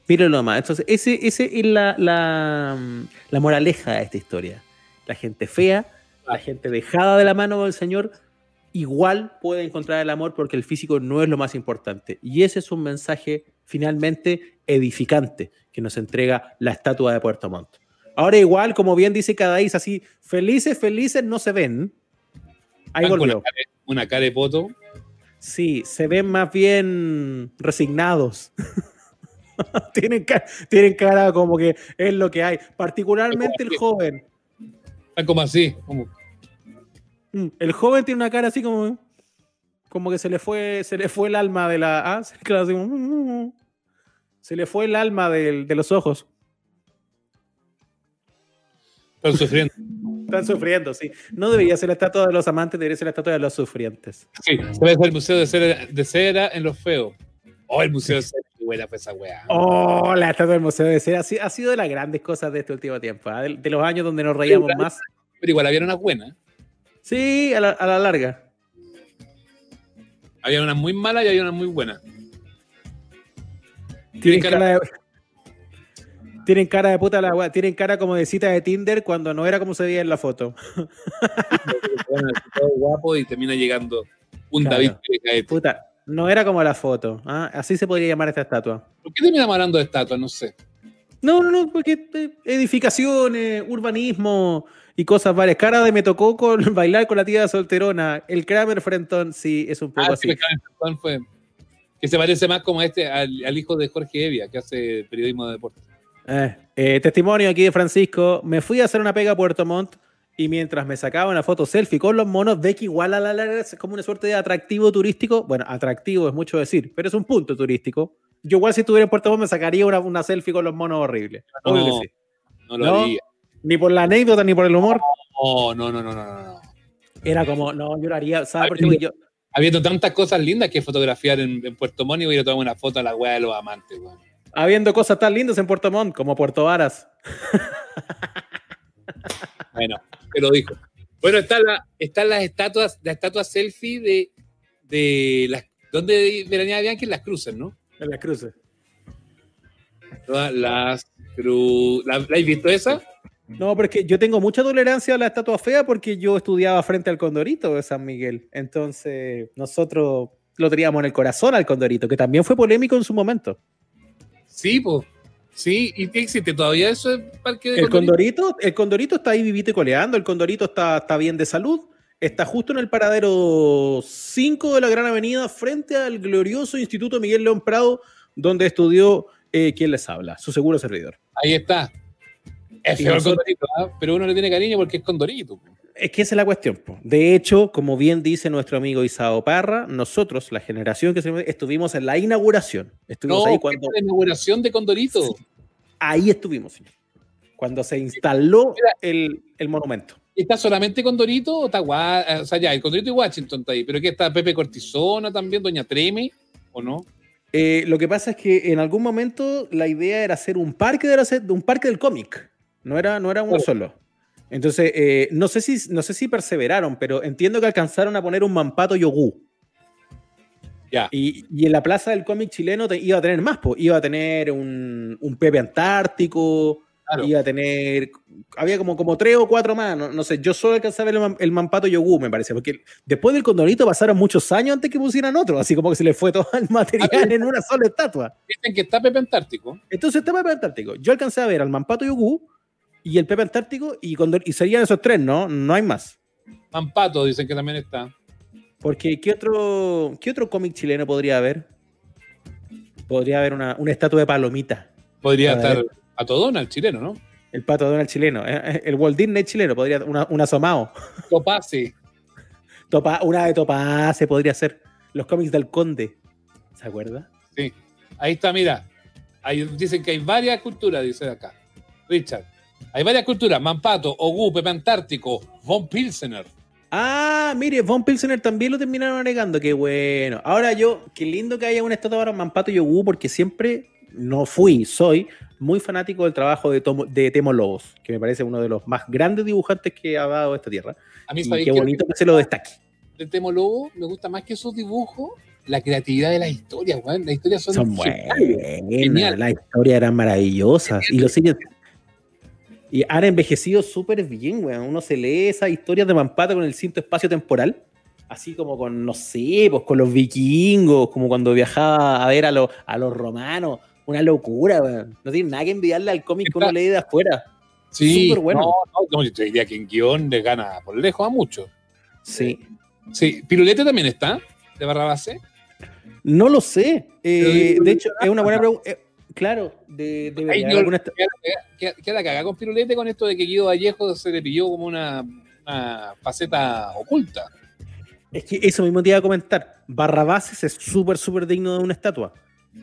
Mírenlo nomás. Entonces, ese, ese es la, la, la moraleja de esta historia. La gente fea, la gente dejada de la mano del Señor, igual puede encontrar el amor porque el físico no es lo más importante. Y ese es un mensaje finalmente edificante que nos entrega la estatua de Puerto Montt. Ahora igual, como bien dice Cadaís, así, felices, felices no se ven. Ahí volvió. Una cara, de- una cara de poto. Sí, se ven más bien resignados. tienen, ca- tienen cara como que es lo que hay. Particularmente el joven. Están como así. Como, Mm, El joven tiene una cara así como. Como que se le fue, se le fue el alma de la. Ah, se, claro, así como, mm, mm. Se le fue el alma de los ojos. Están sufriendo. Están sufriendo, sí. No debería ser la estatua de los amantes, debería ser la estatua de los sufrientes. Sí, se va a hacer el museo de cera, de cera en los feos. Oh, el museo de cera, qué buena fue esa weá. Oh, la estatua del Museo de Cera ha sido, ha sido de las grandes cosas de este último tiempo. ¿ah? De, de los años donde nos reíamos más. Pero igual había unas buenas. Sí, a la, a la larga. Había unas muy malas y había unas muy buenas. Tienen cara- cara de, tienen cara de puta la wea. Tienen cara como de cita de Tinder cuando no era como se veía en la foto. Bueno, todo guapo y termina llegando un Claro. David que cae. Puta, no era como la foto. ¿ah? Así se podría llamar esta estatua. ¿Por qué terminamos hablando de estatuas? No sé. No, no, no, porque eh, edificaciones, urbanismo y cosas varias. Cara de me tocó con bailar con la tía solterona. El Kramer Frentón, sí, es un poco Ah, así. sí, Falcón fue. Que se parece más como este, al, al hijo de Jorge Evia, que hace periodismo de deporte. Eh, eh, testimonio aquí de Francisco. Me fui a hacer una pega a Puerto Montt y mientras me sacaba una foto selfie con los monos, ve que igual a la larga es como una suerte de atractivo turístico. Bueno, atractivo es mucho decir, pero es un punto turístico. Yo igual si estuviera en Puerto Montt me sacaría una, una selfie con los monos horrible. Obvio No. que sí. No lo No. haría. Ni por la anécdota ni por el humor. No, no, no, no, no, no. Era como, no, yo lo haría. ¿Sabes por qué? Habiendo- Porque yo, Habiendo tantas cosas lindas que fotografiar en, en Puerto Montt y voy a tomar una foto a la weá de los amantes, weón. Habiendo cosas tan lindas en Puerto Montt como Puerto Varas. Bueno, te lo dijo. Bueno, están la, están las estatuas, la estatua selfie de, de las. ¿Dónde veranía Bianchi? En las cruces, ¿no? En las cruces. Todas las cruces. ¿La, ¿La habéis visto esa? No, pero es que yo tengo mucha tolerancia a la estatua fea porque yo estudiaba frente al Condorito de San Miguel. Entonces, nosotros lo teníamos en el corazón al Condorito, que también fue polémico en su momento. Sí, pues. Sí, ¿y existe todavía eso es parque de El Condorito? Condorito, el Condorito está ahí vivito y coleando, el Condorito está, está bien de salud, está justo en el paradero 5 de la Gran Avenida, frente al glorioso Instituto Miguel León Prado, donde estudió eh, quien les habla, su seguro servidor. Ahí está. Es feo el Condorito, ¿ah? pero uno le tiene cariño porque es Condorito. Es que esa es la cuestión. po. De hecho, como bien dice nuestro amigo Isao Parra, nosotros, la generación que se- estuvimos en la inauguración. Estuvimos No, ahí ¿qué cuando. la inauguración de Condorito. Ahí estuvimos, señor. Cuando se instaló Mira. el, el monumento. ¿Está solamente Condorito o está Gua- O sea, ya, el Condorito y Washington está ahí. ¿Pero qué está Pepe Cortisona también, Doña Treme? ¿O no? Eh, lo que pasa es que en algún momento la idea era hacer un parque, de la- un parque del cómic. No era, no era uno Claro. solo. Entonces, eh, no, sé si, no sé si perseveraron, pero entiendo que alcanzaron a poner un Mampato Yogú. Ya. Y, y en la plaza del cómic chileno te- iba a tener más, pues. iba a tener un, un Pepe Antártico, Claro. iba a tener. Había como, como tres o cuatro más, no, no sé. Yo solo alcanzaba el, el Mampato Yogú, me parece, porque después del Condorito pasaron muchos años antes que pusieran otro, así como que se le fue todo el material en una sola estatua. Dicen que está Pepe Antártico. Entonces está Pepe Antártico. Yo alcancé a ver al Mampato Yogú y el Pepe Antártico y, Condor- y serían esos tres, ¿no? No hay más. Mampato dicen que también está. Porque ¿qué otro, qué otro cómic chileno podría haber? Podría haber una, una estatua de palomita. Podría estar Pato Donald, chileno, ¿no? El pato Donald chileno. eh, El Walt Disney chileno podría una, un asomado. Topase. Topa, una de Topace podría ser. Los cómics del Conde. ¿Se acuerda? Sí. Ahí está, mira. Ahí dicen que hay varias culturas, dice acá. Richard. Hay varias culturas. Mampato, Ogú, Pepe Antártico, Von Pilsener. Ah, mire, Von Pilsener también lo terminaron agregando. Qué bueno. Ahora yo, qué lindo que haya una estatua para Mampato Yogú, porque siempre no fui, soy muy fanático del trabajo de, Tomo- de Temo Lobos, que me parece uno de los más grandes dibujantes que ha dado esta tierra. A mí, Y ¿sabéis qué bonito que se lo destaque. del Temo Lobo me gusta más que sus dibujos, la creatividad de las historias, weón. Las historias son, Son buenas, Genial. las historias eran maravillosas y lo siguen. Y han envejecido súper bien, weón. Uno se lee esas historias de Mampato con el cinto espacio temporal, así como con, no sé, pues con los vikingos, como cuando viajaba a ver a, los a los romanos. Una locura, weón. No tiene nada que envidiarle al cómic que uno lee de afuera. Sí, Súper bueno. No, no, yo te diría que en guion le gana por lejos a muchos. Sí. Sí, Pirulete también está, de barra base. No lo sé. Eh, de hecho, es una buena pregunta. Claro, de, Ahí yo- alguna Queda, queda- cagada con Pirulete con esto de que Guido Vallejo se le pilló como una, una faceta oculta. Es que eso mismo te iba a comentar. Barrabases es súper, súper digno de una estatua.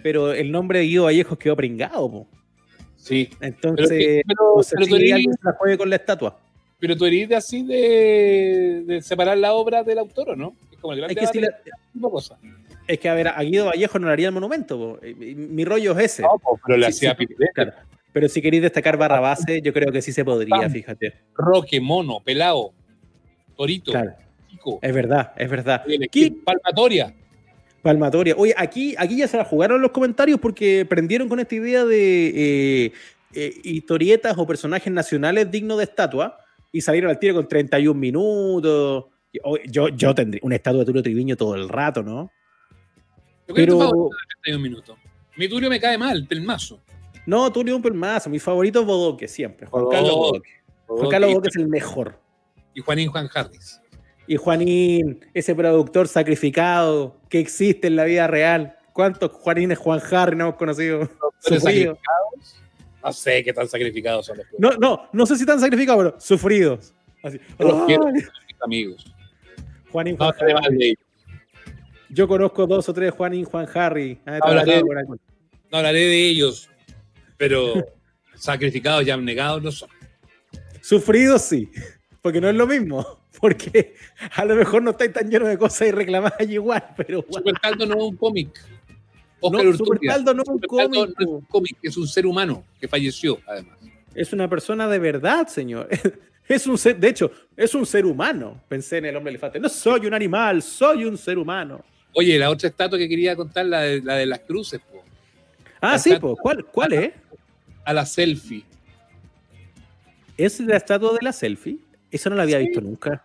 Pero el nombre de Guido Vallejos quedó pringado, po. Sí. Entonces, Pero, pero, no sé pero si tú eres, se la juegue con la estatua. pero tú eres de así de, de separar la obra del autor, ¿o no? Es como el gran Es que, si de la- de cosas. Es que, a ver, a Guido Vallejos no le haría el monumento. po. Mi rollo es ese. No, pues, pero le Sí, hacía sí, claro. Pero si queréis destacar Barrabases, yo creo que sí se podría, fíjate. Roque, Mono, Pelao, Torito, Claro, Chico, es verdad, es verdad. Palmatoria. Palmatoria. Oye, aquí, aquí ya se la jugaron los comentarios porque prendieron con esta idea de eh, eh, historietas o personajes nacionales dignos de estatua y salieron al tiro con 31 minutos. Y, oye, Yo, yo tendría una estatua de Tulio Triviño todo el rato, ¿no? Yo creo que Pero- tu favorito de 31 minutos. Mi Turio me cae mal, pelmazo. No, Tulio un pelmazo. Mi favorito es Bodoque, siempre. Juan Bodoque. Carlos Bodoque. Juan Carlos Bodoque es el mejor. y Juanín Juan Harris. Y Juanín, ese productor sacrificado que existe en la vida real. ¿Cuántos Juanines Juan Harry no hemos conocido? Productores Sufrido. sacrificados. No sé qué tan sacrificados son los No, no, no sé si están sacrificados, pero sufridos. Así. Los quiero. amigos. Juanín No Juan ellos. Yo conozco dos o tres Juanín Juan Harry. Ah, Hablaré. No hablaré de ellos, pero sacrificados y abnegados no son. Sufridos sí, porque no es lo mismo. Porque a lo mejor no estáis tan llenos de cosas y reclamáis igual, pero bueno. Super Caldo no es un cómic. Oscar No. Supercaldo no es un Super Caldo cómic. no es un cómic, es un ser humano que falleció, además. Es una persona de verdad, señor. Es un ser, de hecho, es un ser humano. Pensé en el hombre elefante. No soy un animal, soy un ser humano. Oye, la otra estatua que quería contar, la de, la de las cruces, po. Ah, sí, pues. ¿Cuál, ¿cuál es? a la selfie. ¿Es la estatua de la selfie? Esa no la había Sí. visto nunca.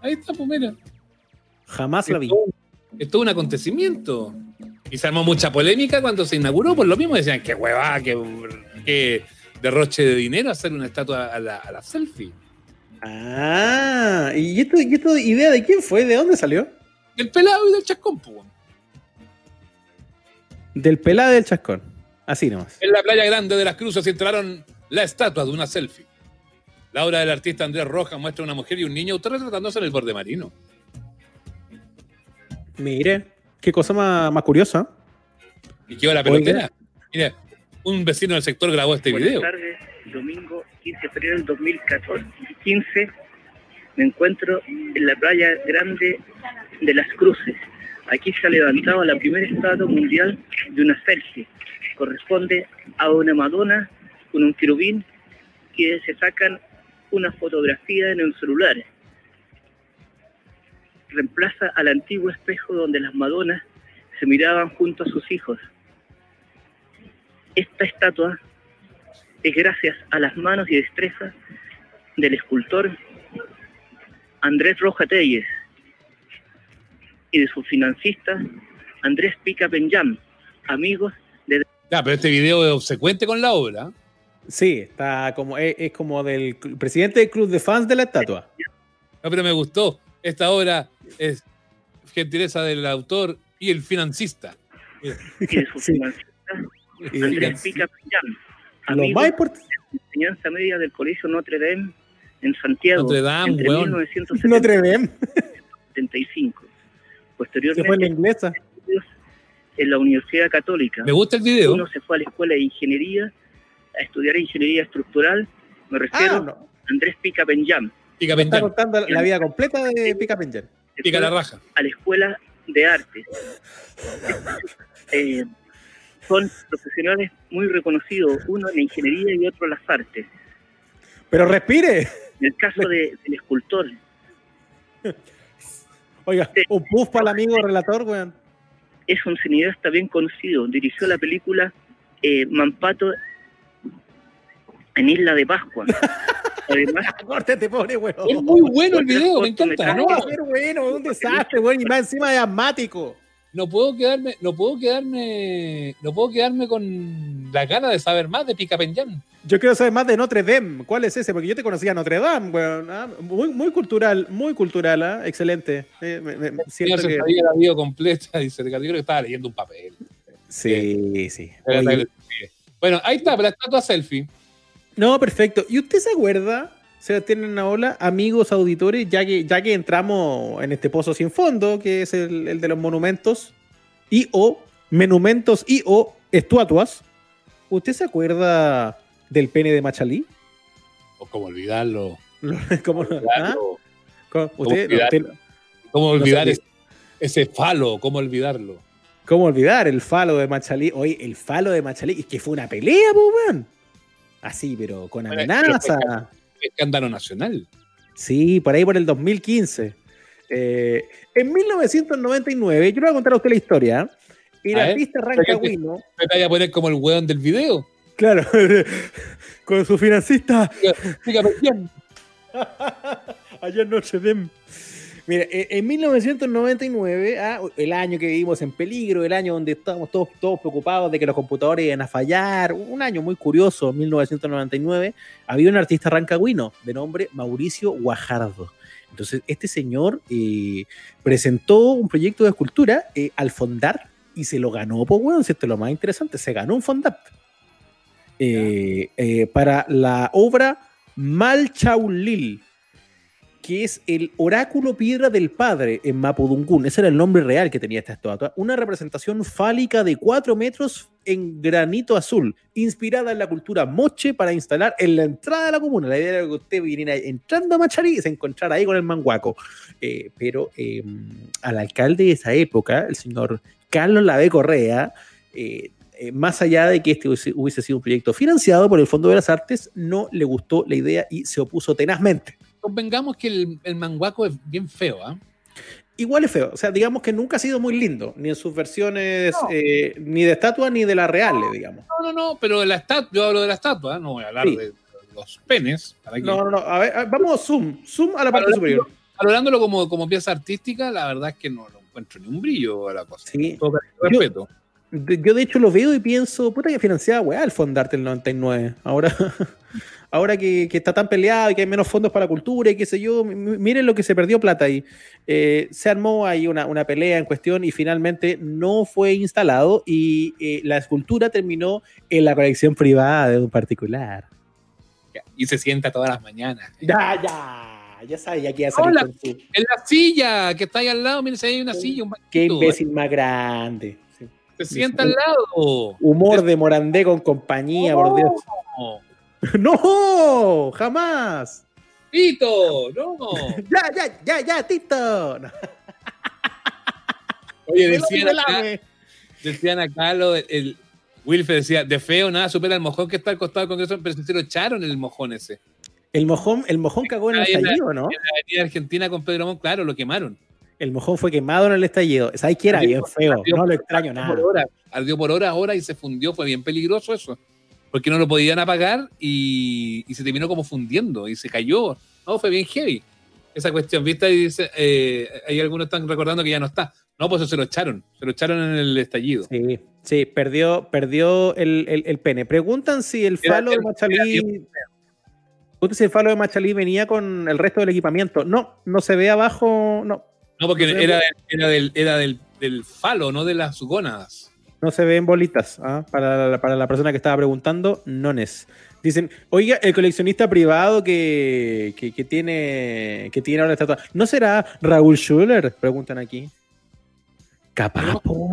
Ahí está, pues mira. Jamás la vi. Todo- Es todo un acontecimiento. Y se armó mucha polémica cuando se inauguró, por lo mismo decían que hueva, que derroche de dinero hacer una estatua a la, a la selfie. Ah, ¿y esto, ¿y esto idea de quién fue? ¿De dónde salió? El pelado y del chascón, pues. Del pelado del chascón. Así nomás. En la playa grande de las cruces instalaron la estatua de una selfie. La obra del artista Andrés Rojas muestra una mujer y un niño autorretratándose en el borde marino. Mire, qué cosa más, más curiosa. ¿Y qué va la pelotera? Mira, un vecino del sector grabó este Buenas video. tardes, domingo 15 de febrero del 2014, 15, me encuentro en la playa grande de Las Cruces. Aquí se ha levantado la primera estatua mundial de una selfie. Corresponde a una Madonna con un querubín que se sacan una fotografía en el celular. Reemplaza al antiguo espejo donde las Madonas se miraban junto a sus hijos. Esta estatua es gracias a las manos y destreza del escultor Andrés Roja Telles y de su financista Andrés Pica Benjam, amigos de Ya, pero este video es obsecuente con la obra. Sí, está como, es, es como del presidente del club de fans de la estatua. No, pero me gustó. Esta obra es gentileza del autor y el financista. y de su Sí. financista Y- Andrés Pica Benjam, Lo amigos más importante, de enseñanza media del Colegio Notre Dame en Santiago Notre Dame, entre weón. 1975. Se Posteriormente, fue en la inglesa. estudios en la Universidad Católica. Me gusta el video. Uno se fue a la escuela de ingeniería a estudiar ingeniería estructural. Me refiero Ah, a no. Andrés Pica Benjam. Pica Está Benjam, contando la vida completa de Pica Penjan. Se pica la raja. a la escuela de arte. Eh, son profesionales muy reconocidos, uno en la ingeniería y otro en las artes. Pero respire. En el caso de- del escultor, Oiga, un puff para el amigo relator, weón. es un cineasta bien conocido. Dirigió la película eh, Mampato en Isla de Pascua. Además, Corte te pone, weón. Es muy bueno el video, me encanta. No, No, va a ser bueno, un desastre, weón. Y más encima es asmático. No puedo quedarme, no puedo quedarme, no puedo quedarme con la gana de saber más de Pica Benjam. Yo quiero saber más de Notre Dame. ¿Cuál es ese? Porque yo te conocía Notre Dame, weón. Ah, muy, muy cultural, muy cultural, ¿ah? excelente. Eh, me- me- siento que... sabía la video completa, dice Ricardo. Yo creo que estaba leyendo un papel. Sí, sí. Oye, Bueno, ahí está, la estatua selfie. No, perfecto. ¿Y usted se acuerda, Sebastián Naola, amigos auditores, ya que, ya que entramos en este pozo sin fondo, que es el, el de los monumentos y o monumentos y o estatuas, ¿usted se acuerda del pene de Machalí? O cómo olvidarlo. ¿Cómo, olvidarlo. ¿Cómo- usted- olvidarlo? usted- ¿Cómo olvidar sé. ese, ese falo? ¿Cómo olvidarlo? ¿Cómo olvidar el falo de Machalí? Oye, el falo de Machalí, es que fue una pelea, po, weón. Así, pero con amenaza. Escándalo nacional. Sí, por ahí por el 2015. Eh, en 1999, yo le voy a contar a usted la historia. Y A la te- Rancagüino, Me vaya a poner como el weón del video. claro, con su financista, Benjam. allá en Notre Dame. Mira, eh, en 1999, ah, el año que vivimos en peligro, el año donde estábamos todos, preocupados de que los computadores iban a fallar, un año muy curioso, 1999, había un artista rancagüino de nombre Mauricio Guajardo. Entonces, este señor eh, presentó un proyecto de escultura eh, al Fondar y se lo ganó, pues, si esto es lo más interesante, se ganó un Fondar eh, eh, para la obra Malchaulil, que es el oráculo piedra del padre en Mapudungún. Ese era el nombre real que tenía esta estatua. Una representación fálica de 4 metros en granito azul, inspirada en la cultura moche para instalar en la entrada de la comuna. La idea era que usted viniera entrando a Macharí y se encontrara ahí con el manguaco. Eh, pero eh, al alcalde de esa época, el señor Carlos Lave Correa, eh, eh, más allá de que este hubiese, hubiese sido un proyecto financiado por el Fondo de las Artes, no le gustó la idea y se opuso tenazmente. Convengamos que el, el manguaco es bien feo, ¿ah? Igual es feo, o sea, digamos que nunca ha sido muy lindo, ni en sus versiones, No. eh, ni de estatua ni de la reales, digamos. No, no, no, pero la estatua, yo hablo de la estatua, no voy a hablar Sí. de los penes. No, no, no, a ver, a- vamos zoom, zoom a la parte superior. Valorándolo como, como pieza artística, la verdad es que no, no encuentro ni un brillo a la cosa. Sí. Todo respeto. De- Yo de hecho lo veo y pienso, puta que financiada, weá, el Fondarte el 99. Ahora, ahora que, que está tan peleado y que hay menos fondos para la cultura y qué sé yo, miren lo que se perdió plata ahí. Eh, se armó ahí una, una pelea en cuestión y finalmente no fue instalado y eh, la escultura terminó en la colección privada de un particular. Y se sienta todas las mañanas. Ya, ya, ya sabía que iba a salir Hola. con su- En la silla que está ahí al lado, mire, si hay una silla, un Qué banquito, imbécil más grande. Se sienta al lado. Humor de Morandé con compañía, por Dios. No. ¡No! ¡Jamás! Tito, no. ¡Ya, ya, ya, ya, Tito! No. Oye, decían acá, decían acá lo el, Wilfred decía, de feo nada supera el mojón que está al costado del Congreso, pero se lo echaron el mojón ese. El mojón, el mojón cagó en el estallido, ¿no? En la avenida Argentina con Pedro Montt, claro, lo quemaron. El mojón fue quemado en el estallido. ¿Sabes qué era? Bien feo. Ardió No lo extraño nada. Por ardió por horas, horas y se fundió. Fue bien peligroso eso. Porque no lo podían apagar y, y se terminó como fundiendo y se cayó. No, fue bien heavy. Esa cuestión, ¿viste? Y dice, eh, hay algunos están recordando que ya no está. No, pues eso se lo echaron. Se lo echaron en el estallido. Sí, sí, perdió, perdió el, el- el pene. Preguntan si el Era- falo de Machalí. Preguntan si el falo de Machalí venía con el resto del equipamiento. No, no se ve abajo, no, No, porque No era, era, del, era del, del falo, no de las gónadas. no se ve en bolitas. ¿ah? Para, la, para la persona que estaba preguntando, no es. Dicen, oiga, el coleccionista privado que, que, que tiene que tiene ahora la estatua. ¿No será Raúl Schuller? Preguntan aquí. Capaz, No.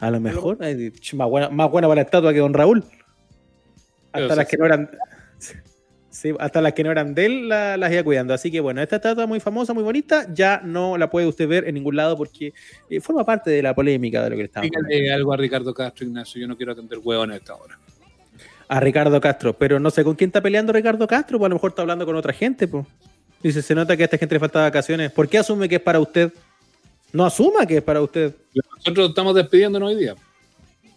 A lo mejor. más, buena, más buena para la estatua que don Raúl. Hasta las sí. que no eran. Sí, hasta las que no eran de él la- las iba cuidando. Así que bueno, esta estatua muy famosa, muy bonita, ya no la puede usted ver en ningún lado porque eh, forma parte de la polémica de lo que le estamos Dígale algo a Ricardo Castro Ignacio. Yo no quiero atender huevón a esta hora. a Ricardo Castro, pero no sé con quién está peleando Ricardo Castro, pues a lo mejor está hablando con otra gente, pues. Dice, se nota que a esta gente le falta vacaciones. ¿Por qué asume que es para usted? No asuma que es para usted. Nosotros estamos despidiéndonos hoy día.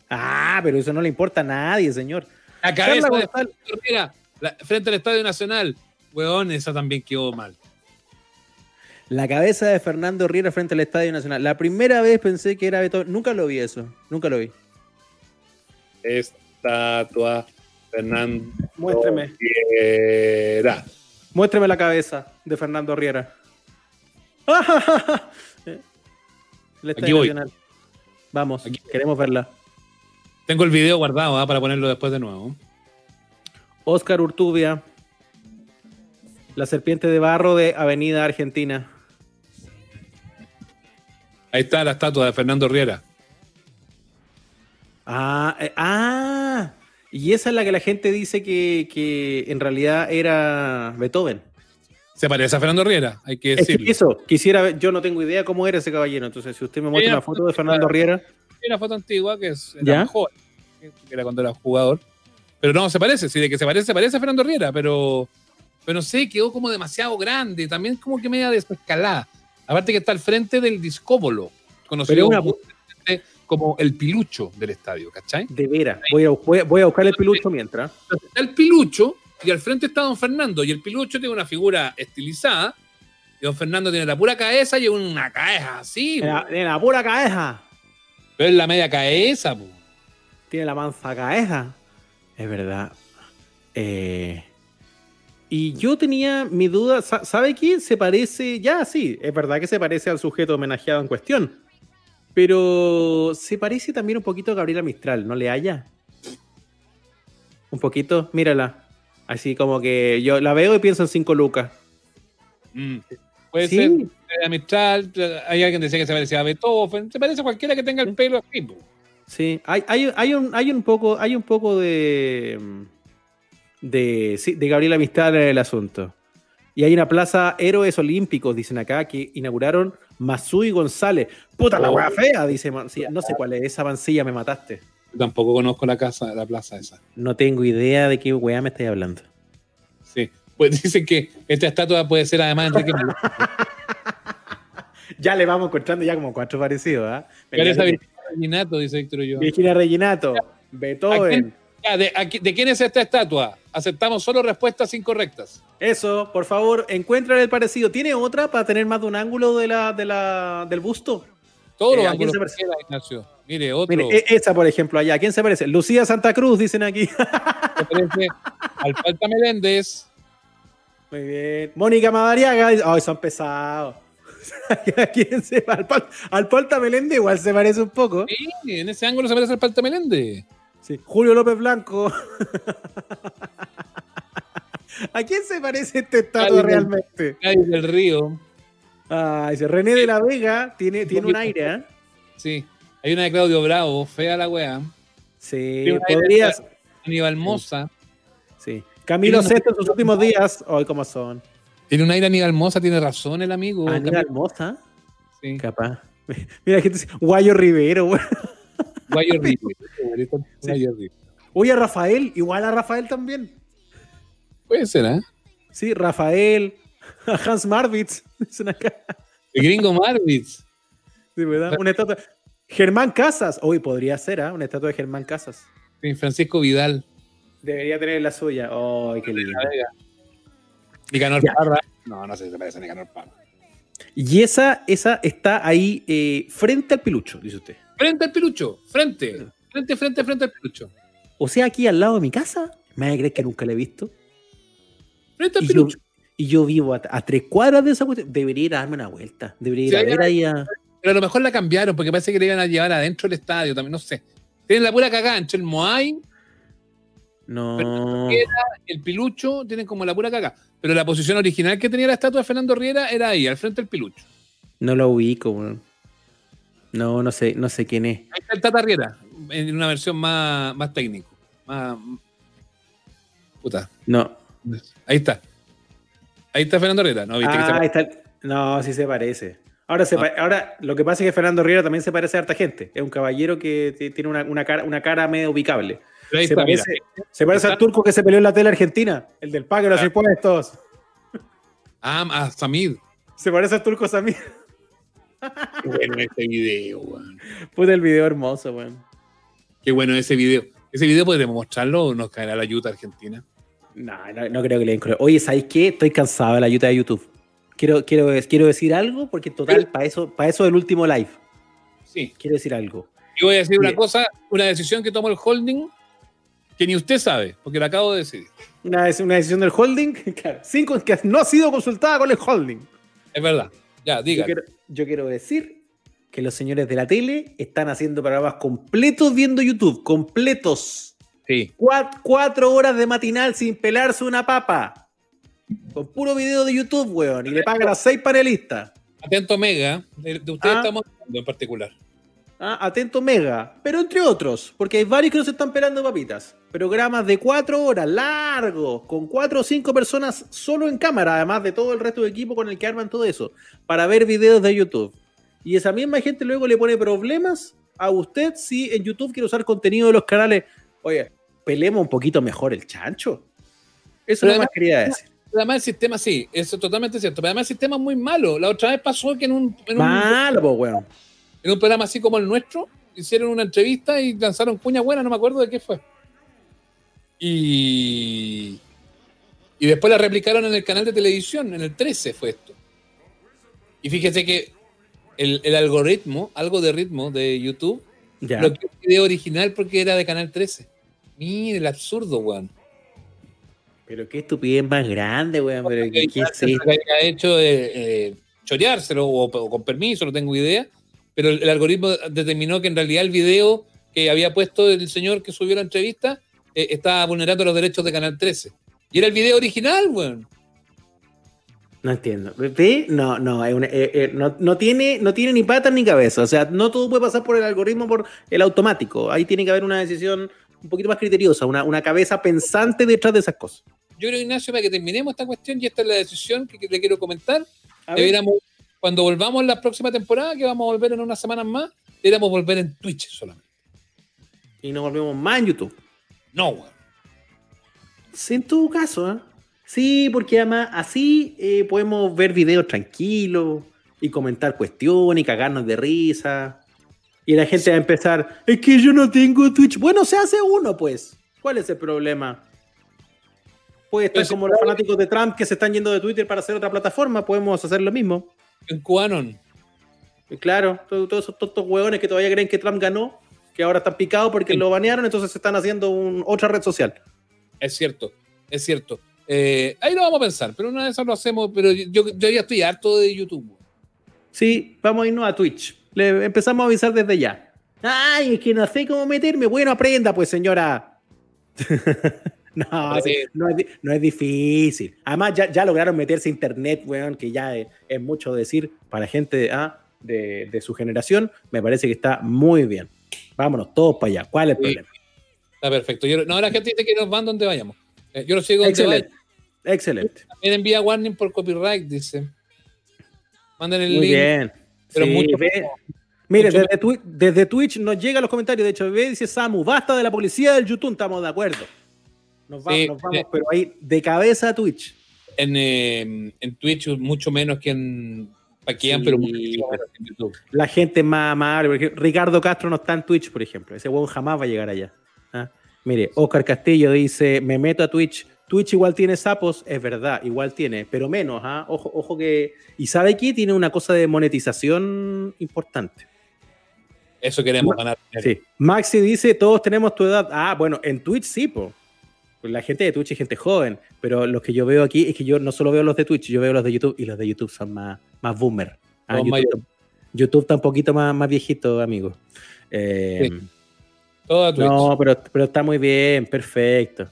Ah, pero eso no le importa a nadie, señor. La Carla cabeza de González. Mira, la- frente al Estadio Nacional. Huevón, esa también quedó mal. La cabeza de Fernando Riera frente al Estadio Nacional. La primera vez pensé que era Beethoven. Nunca lo vi eso. Nunca lo vi. Estatua Fernando Muéstreme. Riera. Muéstreme la cabeza de Fernando Riera. El Aquí Estadio voy. Nacional. Vamos, Aquí. queremos verla. Tengo el video guardado ¿ah? para ponerlo después de nuevo. Oscar Urtubia. La serpiente de barro de Avenida Argentina. Ahí está la estatua de Fernando Riera. Ah, eh, ah. Y esa es la que la gente dice que, que en realidad era Beethoven. Se parece a Fernando Riera, hay que Es que decirlo. eso, quisiera yo no tengo idea cómo era ese caballero. Entonces, si usted me muestra una foto de Fernando Riera, Hay una foto antigua que es ¿Ya? la mejor, que era cuando era jugador. Pero no, se parece, sí, de que se parece, se parece a Fernando Riera, pero, pero no sé, quedó como demasiado grande, también como que media desescalada. Aparte que está al frente del discóbolo, conocido una- como el pilucho del estadio, ¿cachai? de veras, voy a, voy buscar el pilucho mientras. Está el pilucho y al frente está don Fernando y el pilucho tiene una figura estilizada y don Fernando tiene la pura cabeza y una cabeza así, la, en la pura cabeza. pero es la media cabeza, po. Tiene la manza cabeza. Es verdad. Eh, y yo tenía mi duda, sa- ¿sabe quién se parece? Ya, sí, es verdad que se parece al sujeto homenajeado en cuestión. Pero se parece también un poquito a Gabriela Mistral, ¿no le haya? Un poquito, mírala. Así como que yo la veo y pienso en cinco lucas. Mm. Puede Sí. ser Mistral, hay alguien que decía que se parecía a Beethoven, se parece a cualquiera que tenga el pelo así. Sí, hay, hay, hay un, hay un poco, hay un poco de, de, sí, de Gabriela Mistral en el asunto. Y hay una plaza Héroes Olímpicos, dicen acá, que inauguraron y González. Puta la Oh. wea fea, dice Mancilla. No sé cuál es, esa mancilla me mataste. Tampoco conozco la casa, la plaza esa. No tengo idea de qué wea me estáis hablando. Sí. Pues dicen que esta estatua puede ser además Enrique. Ya le vamos encontrando ya como cuatro parecidos, ¿ah? Virginia Reginato, dice Víctor Ulloa. Virginia Reginato, ¿A Beethoven. quién, ya, de, aquí- ¿De quién es esta estatua? Aceptamos solo respuestas incorrectas. Eso, por favor, encuentra el parecido. ¿Tiene otra para tener más de un ángulo de la, de la, del busto? Todos los Eh, ¿a quién ángulos se Ignacio. Mire, otro. Mire, e- esa, por ejemplo, allá. ¿A quién se parece? Lucía Santa Cruz, dicen aquí. Se parece al Falta Meléndez. Muy bien. Mónica Madariaga. Ay, son pesados. ¿A quién se va? Al, Pal- al Palta Meléndez igual se parece un poco. Sí, en ese ángulo se parece al Falta Meléndez. Sí. Julio López Blanco. ¿A quién se parece este estatua realmente? Cádiz del Río. Ah, dice René de la Vega tiene, tiene un aire, ¿eh? Sí. Hay una de Claudio Bravo, fea la weá. Sí, podrías. Aníbal Moza. Sí. Camilo Tiene una- Sesto en sus últimos días. Hoy, ¿cómo son? Tiene un aire Aníbal Moza, tiene razón el amigo. Aníbal Moza. Sí. Capaz. Mira, gente dice, Guayo Rivero, güey. Guayo Rivero. Guayo Rivero. Oye, a Rafael, igual a Rafael también. Puede ser, ¿eh? Sí, Rafael, a Hans Marwitz. Dicen acá. El gringo Marvitz. Sí, ¿verdad? Una estatua. Germán Casas. Hoy podría ser, ¿ah? Una estatua de Germán Casas. Sí, Francisco Vidal. Debería tener la suya. ¡Ay, qué lindo! Nicanor Ya. Parra. No, no sé si se parece a Nicanor Parra. Y esa, esa está ahí eh, frente al pilucho, dice usted. Frente al pilucho. Frente. Frente, frente, frente al pilucho. O sea, aquí al lado de mi casa. ¿Me vas a creer que nunca la he visto? Frente al Y yo, pilucho. y yo vivo a, a tres cuadras de esa cuestión. Debería ir a darme una vuelta. Debería ir Sí, a ver ahí a. Pero a lo mejor la cambiaron porque parece que le iban a llevar adentro del estadio también, no sé. Tienen la pura cagada entre el Moai No. el Pilucho, tienen como la pura cagada. Pero la posición original que tenía la estatua de Fernando Riera era ahí, al frente del Pilucho. No lo ubico, weón. No, no sé, no sé quién es. Ahí está el Tata Riera, en una versión más, más técnico. Más... Puta, No. ahí está. Ahí está Fernando Riera, ¿no? ¿Viste que Ah, se- ahí está. No, sí se parece. Ahora, se Ah. pa- ahora, lo que pasa es que Fernando Riera también se parece a harta gente. Es un caballero que tiene una, una cara, una cara medio ubicable. Ahí Se está, parece, mira. se parece al turco que se peleó en la tele argentina, el del pago de los Ah. impuestos. Ah, a Samid. Se parece al turco Samir. Qué bueno ese video, weón. Puta el video hermoso, weón. Qué bueno ese video. Ese video podremos mostrarlo o nos caerá la ayuda argentina. No, no, no creo que le den color. Oye, ¿sabéis qué? Estoy cansado de la ayuda de YouTube. Quiero, quiero, quiero decir algo, porque total, para eso, para eso del último live. Sí. Quiero decir algo. Y voy a decir una cosa, una decisión que tomó el holding que ni usted sabe, porque la acabo de decidir. Una, es una decisión del holding, claro, sin que no ha sido consultada con el holding. Es verdad. Ya, diga. yo quiero decir que los señores de la tele están haciendo programas completos viendo YouTube, completos. Sí. Cuat- cuatro horas de matinal sin pelarse una papa. Con puro video de YouTube, weón. Y le pagan a seis panelistas. Atento Mega, de, de usted Ah. estamos hablando en particular. Ah, atento Mega, pero entre otros, porque hay varios que no se están pelando papitas. Programas de cuatro horas, largos, con cuatro o cinco personas solo en cámara, además de todo el resto del equipo con el que arman todo eso, para ver videos de YouTube. Y esa misma gente luego le pone problemas a usted si en YouTube quiere usar contenido de los canales. Oye, pelemos un poquito mejor el chancho. Eso no más quería decir. Además el sistema, sí, eso es totalmente cierto. Pero además el sistema es muy malo. La otra vez pasó que en un, en un, Malo, po, weón. En un programa así como el nuestro, hicieron una entrevista y lanzaron cuña buena, no me acuerdo de qué fue. Y, y después la replicaron en el canal de televisión, en el 13 fue esto. Y fíjese que el, el algoritmo, algo de ritmo de YouTube, Ya. bloqueó el video original porque era de canal 13. Mire el absurdo, weón. Pero qué estupidez más grande, weón. Pero qué, qué esto? ha hecho eh, eh, choreárselo o, o con permiso, no tengo idea, pero el, el algoritmo determinó que en realidad el video que había puesto el señor que subió la entrevista eh, estaba vulnerando los derechos de Canal 13. Y era el video original, weón. No entiendo. No, no, eh, eh, no, no tiene, no tiene ni patas ni cabeza. O sea, no todo puede pasar por el algoritmo, por el automático. Ahí tiene que haber una decisión un poquito más criteriosa, una, una cabeza pensante detrás de esas cosas. Yo creo, Ignacio, para que terminemos esta cuestión, y esta es la decisión que, que le quiero comentar, deberíamos, cuando volvamos la próxima temporada, que vamos a volver en unas semanas más, deberíamos volver en Twitch solamente. Y nos volvemos más en YouTube. No, weón. Sí, en todo caso, ¿eh? Sí, porque además así eh, podemos ver videos tranquilos y comentar cuestiones y cagarnos de risa. Y la gente va a empezar, es que yo no tengo Twitch. Bueno, se hace uno, pues. ¿Cuál es el problema? Puede estar Pero como los fanáticos de Trump que se están yendo de Twitter para hacer otra plataforma, podemos hacer lo mismo. En Cubanon. Y claro, to- todos esos tontos hueones que todavía creen que Trump ganó, que ahora están picados porque Sí. lo banearon, entonces se están haciendo un- otra red social. Es cierto, es cierto. Eh, ahí lo vamos a pensar, pero una de esas lo hacemos, pero yo, yo ya estoy harto de YouTube. Sí, vamos a irnos a Twitch. Le empezamos a avisar desde ya. Ay, es que no sé cómo meterme. Bueno, aprenda, pues, señora. No, sí, no, es, no, es, difícil. Además, ya, ya, lograron meterse a internet, weón, que ya es, es mucho decir para gente ah, de, de, su generación. Me parece que está muy bien. Vámonos todos para allá. ¿Cuál es el sí. problema? Está perfecto. Yo, no, la gente dice que nos van donde vayamos. Eh, yo lo sigo donde Excelente. Excelente. También envía warning por copyright, dice. Manden el Muy link. bien. Pero Sí, mucho Mire, desde, desde Twitch nos llegan los comentarios. De hecho, ve, dice Samu, basta de la policía del YouTube. Estamos de acuerdo. Nos, va- Sí, nos vamos, pero ahí de cabeza a Twitch. En, eh, en Twitch mucho menos que en Paquián, Sí, pero mucho menos que en YouTube. La gente más amable. por ejemplo, Ricardo Castro no está en Twitch, por ejemplo. Ese huevo jamás va a llegar allá. ¿ah? Mire, Oscar Castillo dice: Me meto a Twitch. Twitch igual tiene sapos, es verdad, igual tiene, pero menos. ¿ah? Ojo, ojo que. ¿Y sabe qué? Tiene una cosa de monetización importante. Eso queremos ganar. Sí. Maxi dice: Todos tenemos tu edad. Ah, bueno, en Twitch sí, po. La gente de Twitch es gente joven, pero los que yo veo aquí es que yo no solo veo los de Twitch, yo veo los de YouTube y los de YouTube son más, más boomer. Ah, YouTube, YouTube está un poquito más, más viejito, amigo. Eh, Sí. Todo a Twitch. no, pero, pero está muy bien, perfecto.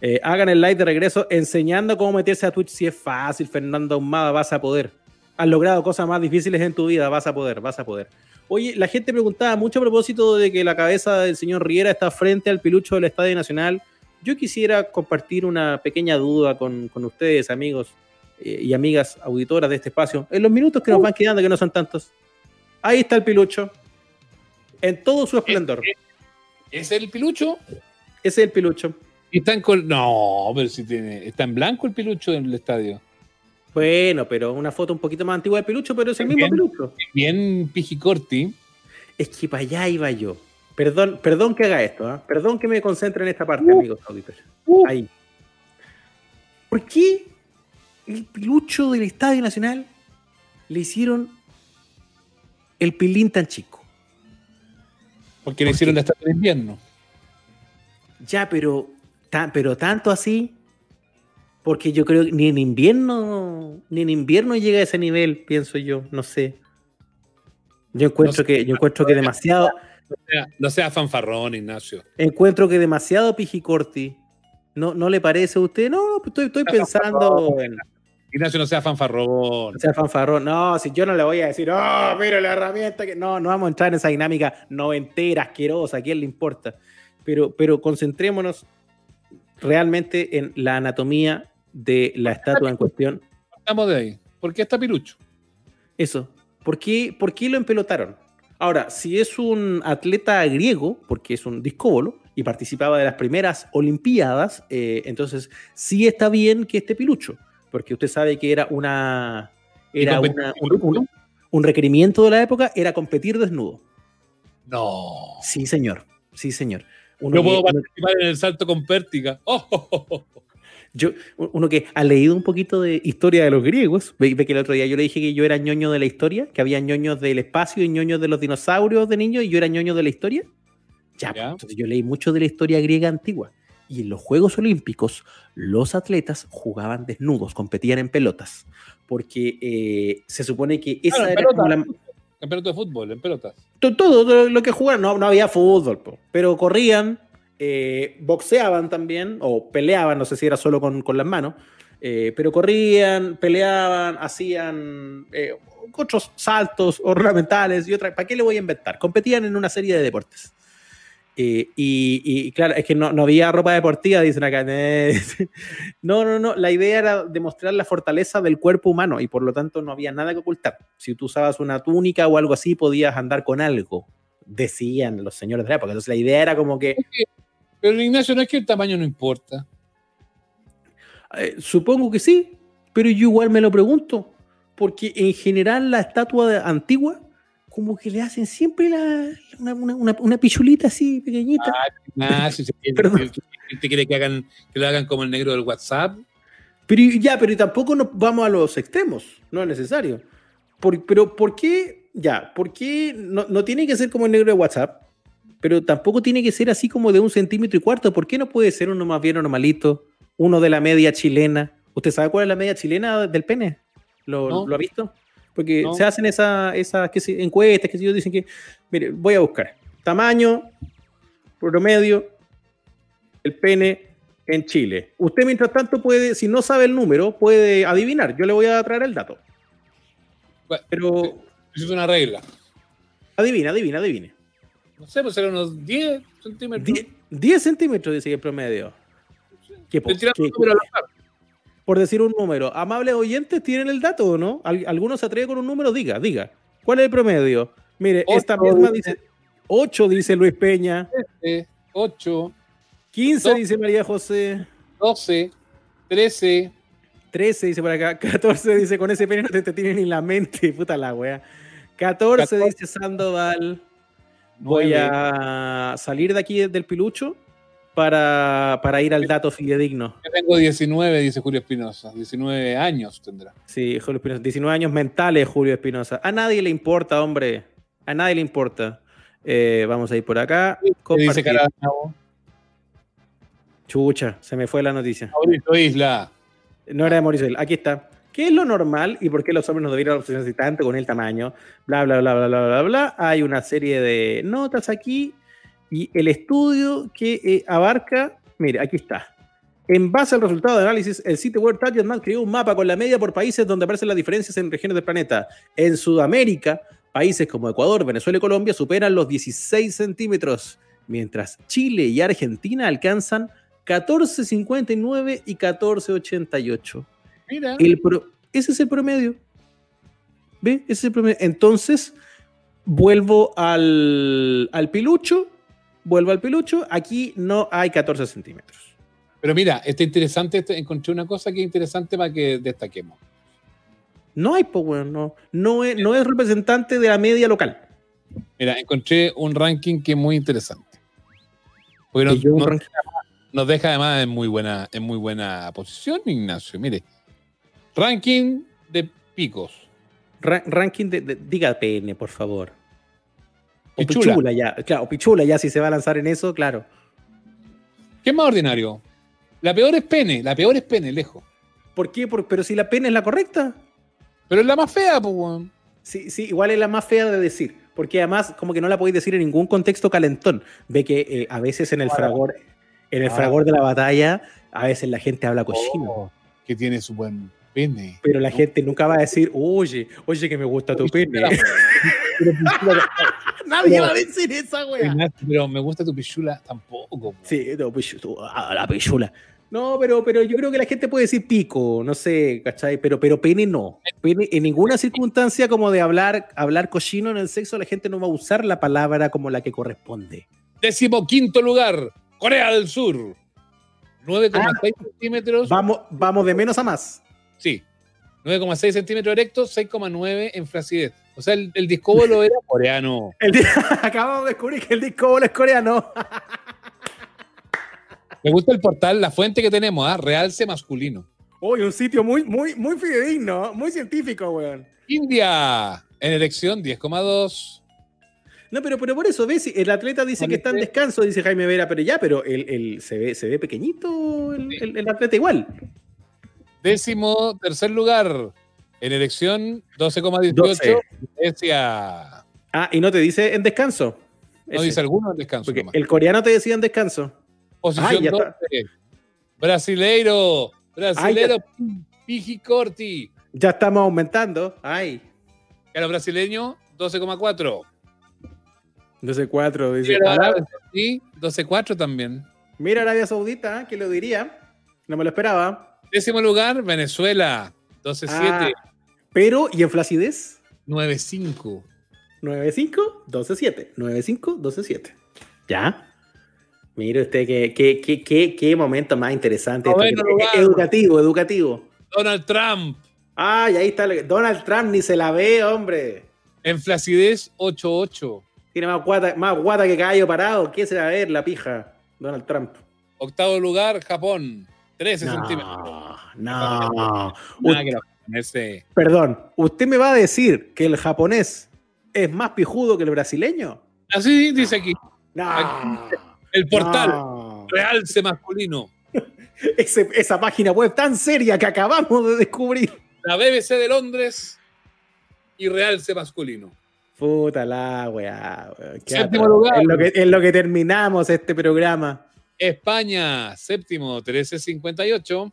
Eh, hagan el live de regreso enseñando cómo meterse a Twitch si es fácil, Fernando Ahumada, vas a poder. Has logrado cosas más difíciles en tu vida, vas a poder, vas a poder. Oye, la gente preguntaba mucho a propósito de que la cabeza del señor Riera está frente al pilucho del Estadio Nacional. Yo quisiera compartir una pequeña duda con, con ustedes, amigos eh, y amigas auditoras de este espacio, en los minutos que nos van quedando, que no son tantos. Ahí está el pilucho, en todo su esplendor. ¿Es el pilucho? Ese es el pilucho. Y está en col- No, pero si tiene. Está en blanco el pilucho del estadio. Bueno, pero una foto un poquito más antigua del pelucho, pero es el mismo Bien. pelucho. Bien pijicorti. Es que para allá iba yo. Perdón, perdón que haga esto, ¿ah? perdón que me concentre en esta parte, amigos auditores. Uh. Ahí. ¿Por qué el pelucho del Estadio Nacional le hicieron el pilín tan chico? Porque le hicieron la estatua de invierno. Ya, pero, ta- pero tanto así, porque yo creo que ni en invierno, ni en invierno llega a ese nivel, pienso yo, no sé. Yo encuentro No sé. que, yo encuentro que demasiado, No sea, no sea fanfarrón, Ignacio. encuentro que demasiado pijicorti. ¿No, ¿No le parece a usted? No, pues estoy, estoy pensando en Ignacio, no sea fanfarrón. ser fanfarrón. No, si yo no le voy a decir, oh, mira la herramienta que. No, no vamos a entrar en esa dinámica noventera, asquerosa, ¿a quién le importa? Pero, pero concentrémonos realmente en la anatomía de la estatua en cuestión. Estamos de ahí. ¿Por qué está pilucho? Eso. ¿Por qué, por qué lo empelotaron? Ahora, si es un atleta griego, porque es un discóbolo y participaba de las primeras Olimpiadas, eh, entonces sí está bien que esté pilucho, porque usted sabe que era una. Era ¿Y una- competir un, requerimiento de la época, era competir desnudo. No. Sí, señor. Sí, señor. Uno Yo puedo participar en el salto con pértiga. Oh, oh, oh, oh. Yo, uno que ha leído un poquito de historia de los griegos, ve, ve que el otro día yo le dije que yo era ñoño de la historia, que había ñoños del espacio y ñoños de los dinosaurios de niño, y yo era ñoño de la historia. Ya, entonces yo leí mucho de la historia griega antigua. Y en los Juegos Olímpicos, los atletas jugaban desnudos, competían en pelotas, porque eh, se supone que esa Claro, era como pelota. la, En pelota de fútbol, en pelotas. to- todo, todo lo que jugaban, no, no había fútbol, po, pero corrían, eh, boxeaban también, o peleaban, no sé si era solo con, con las manos, eh, pero corrían, peleaban, hacían eh, otros saltos ornamentales y otra. ¿Para qué le voy a inventar? Competían en una serie de deportes. Eh, y, y, claro, es que no, no había ropa deportiva, dicen acá. Eh, No, no, no. La idea era demostrar la fortaleza del cuerpo humano y por lo tanto no había nada que ocultar. Si tú usabas una túnica o algo así, podías andar con algo, decían los señores de la época. Entonces la idea era como que, Pero Ignacio, no es que el tamaño no importa. eh, supongo que sí, pero yo igual me lo pregunto, porque en general la estatua antigua, como que le hacen siempre la- una, una- una- una pichulita así pequeñita. Ignacio, si quiere- Perdón. si ¿Usted quiere que, hagan, que lo hagan como el negro del WhatsApp? Pero ya, pero tampoco nos vamos a los extremos, no es necesario. Por- pero ¿por qué? Ya, ¿por qué no, no tiene que ser como el negro de WhatsApp? Pero tampoco tiene que ser así como de un centímetro y cuarto. ¿Por qué no puede ser uno más bien normalito? Uno de la media chilena. ¿Usted sabe cuál es la media chilena del pene? ¿Lo, No. ¿lo ha visto? Porque No. se hacen esas esa, encuestas que ellos dicen que, mire, voy a buscar tamaño, promedio, el pene en Chile. Usted, mientras tanto, puede, si no sabe el número, puede adivinar. Yo le voy a traer el dato. Bueno, Pero Es una regla. adivina, adivina, adivine. No sé, pues eran unos 10 centímetros. 10, 10 centímetros, dice el promedio. ¿Qué, po- qué- azar. por decir un número. Amables oyentes, ¿tienen el dato o no? ¿Al- ¿Alguno se atreve con un número? Diga, diga. ¿Cuál es el promedio? Mire, esta Ocho, misma dice. dice 8, dice Luis Peña. 8, 15, Dos. dice María José. 12, 13, 13 dice por acá, 14 dice con ese pene no te, te tiene ni la mente, puta la wea. 14 14. dice Sandoval. Voy Nueve. a salir de aquí del pilucho para, para ir al dato fidedigno. Yo tengo 19, dice Julio Espinosa. 19 años tendrá. Sí, Julio Espinosa, 19 años mentales, Julio Espinosa. A nadie le importa, hombre. A nadie le importa. Eh, vamos a ir por acá. ¿Qué dice? Chucha, se me fue la noticia. Mauricio Isla. No era de Mauricio. Isla. Aquí está. ¿Qué es lo normal y por qué los hombres no deberían obsesionarse tanto con el tamaño? Bla, bla, bla, bla, bla, bla, bla. Hay una serie de notas aquí y el estudio que eh, abarca, mire, aquí está. En base al resultado de análisis, el sitio World Target Man creó un mapa con la media por países donde aparecen las diferencias en regiones del planeta. En Sudamérica, países como Ecuador, Venezuela y Colombia superan los 16 centímetros, mientras Chile y Argentina alcanzan 14,59 y 14,88. Mira. El pro- ese es el promedio. ¿Ve? Ese es el promedio. Entonces, vuelvo al, al pilucho. Vuelvo al pilucho. Aquí no hay 14 centímetros. Pero mira, está interesante. este- encontré una cosa que es interesante para que destaquemos. No hay, pues, weón, no. No es, no es representante de la media local. Mira, encontré un ranking que es muy interesante. Porque Que nos, nos deja además en muy buena, en muy buena posición, Ignacio. Mire, ranking de picos. ra- ranking de, de- Diga PN, por favor. O Pichula. pichula. ya. Claro, pichula ya, si se va a lanzar en eso, claro. ¿Qué es más ordinario? La peor es pene, la peor es pene, lejos. ¿Por qué? Por- pero si la pena es la correcta. Pero es la más fea, pues, weón. Sí, sí, igual es la más fea de decir, porque además como que no la podéis decir en ningún contexto calentón. Ve que eh, a veces en el fragor, en el Ah. fragor de la batalla, a veces la gente habla cochino, Oh, que tiene su buen pene. pero la gente nunca va a decir, oye, oye que me gusta tu pene. Nadie va a decir esa. Ignacio, pero me gusta tu pichula tampoco. po. Sí, no, ah, la pichula. No, pero, pero yo creo que la gente puede decir pico, no sé, ¿cachai? Pero, pero pene no. Pene, en ninguna circunstancia como de hablar, hablar cochino en el sexo, la gente no va a usar la palabra como la que corresponde. Décimo quinto lugar, Corea del Sur. 9,6 centímetros. Vamos, vamos de menos a más. Sí. 9,6 centímetros erectos, 6,9 en flacidez. O sea, el, el discóbolo era coreano. El Acabamos de descubrir que el disco bolo es coreano. Me gusta el portal, la fuente que tenemos, ¿ah? Realce masculino. Uy, un sitio muy, muy, muy fidedigno, muy científico, weón. India, en erección 10,2. No, pero, pero por eso, ¿ves? El atleta dice que está en descanso, dice Jaime Vera, pero ya, pero el, el- se, ve, se ve pequeñito el, el- el atleta igual. Décimo tercer lugar, en erección 12,18. 12. Grecia. Ah, y no te dice en descanso. No Ese. dice alguno en descanso. Porque el coreano te decía en descanso. Posición Ay, ya 12. está. Brasileiro. Brasileiro. Ay, Piji Corti. Ya estamos aumentando. Ay. A los brasileños, 12,4. 12-4, dice. Sí, 12,4 también. Mira Arabia Saudita, ¿eh? que lo diría. No me lo esperaba. Décimo lugar, Venezuela. 12,7. Ah, pero, ¿y en flacidez? 9,5. 9-5, 12-7. 9-5, 12-7. ¿Ya? Mire usted qué, qué, qué, qué, qué momento más interesante. esto Noveno que- educativo, educativo. Donald Trump. Ay, ahí está. Donald Trump ni se la ve, hombre. En flacidez, 8,8. Tiene más guata, más guata que caballo parado. ¿Qué se va a ver la pija? Donald Trump. Octavo lugar, Japón. 13 centímetros. No, no. Nada que los japoneses. Perdón, ¿usted me va a decir que el japonés es más pijudo que el brasileño? Así dice aquí. No. El portal. No. Realce masculino. Ese- esa página web tan seria que acabamos de descubrir. La BBC de Londres y Realce masculino. Puta la weá, lugar. En lo, que, en lo que terminamos este programa. España, séptimo, 1358.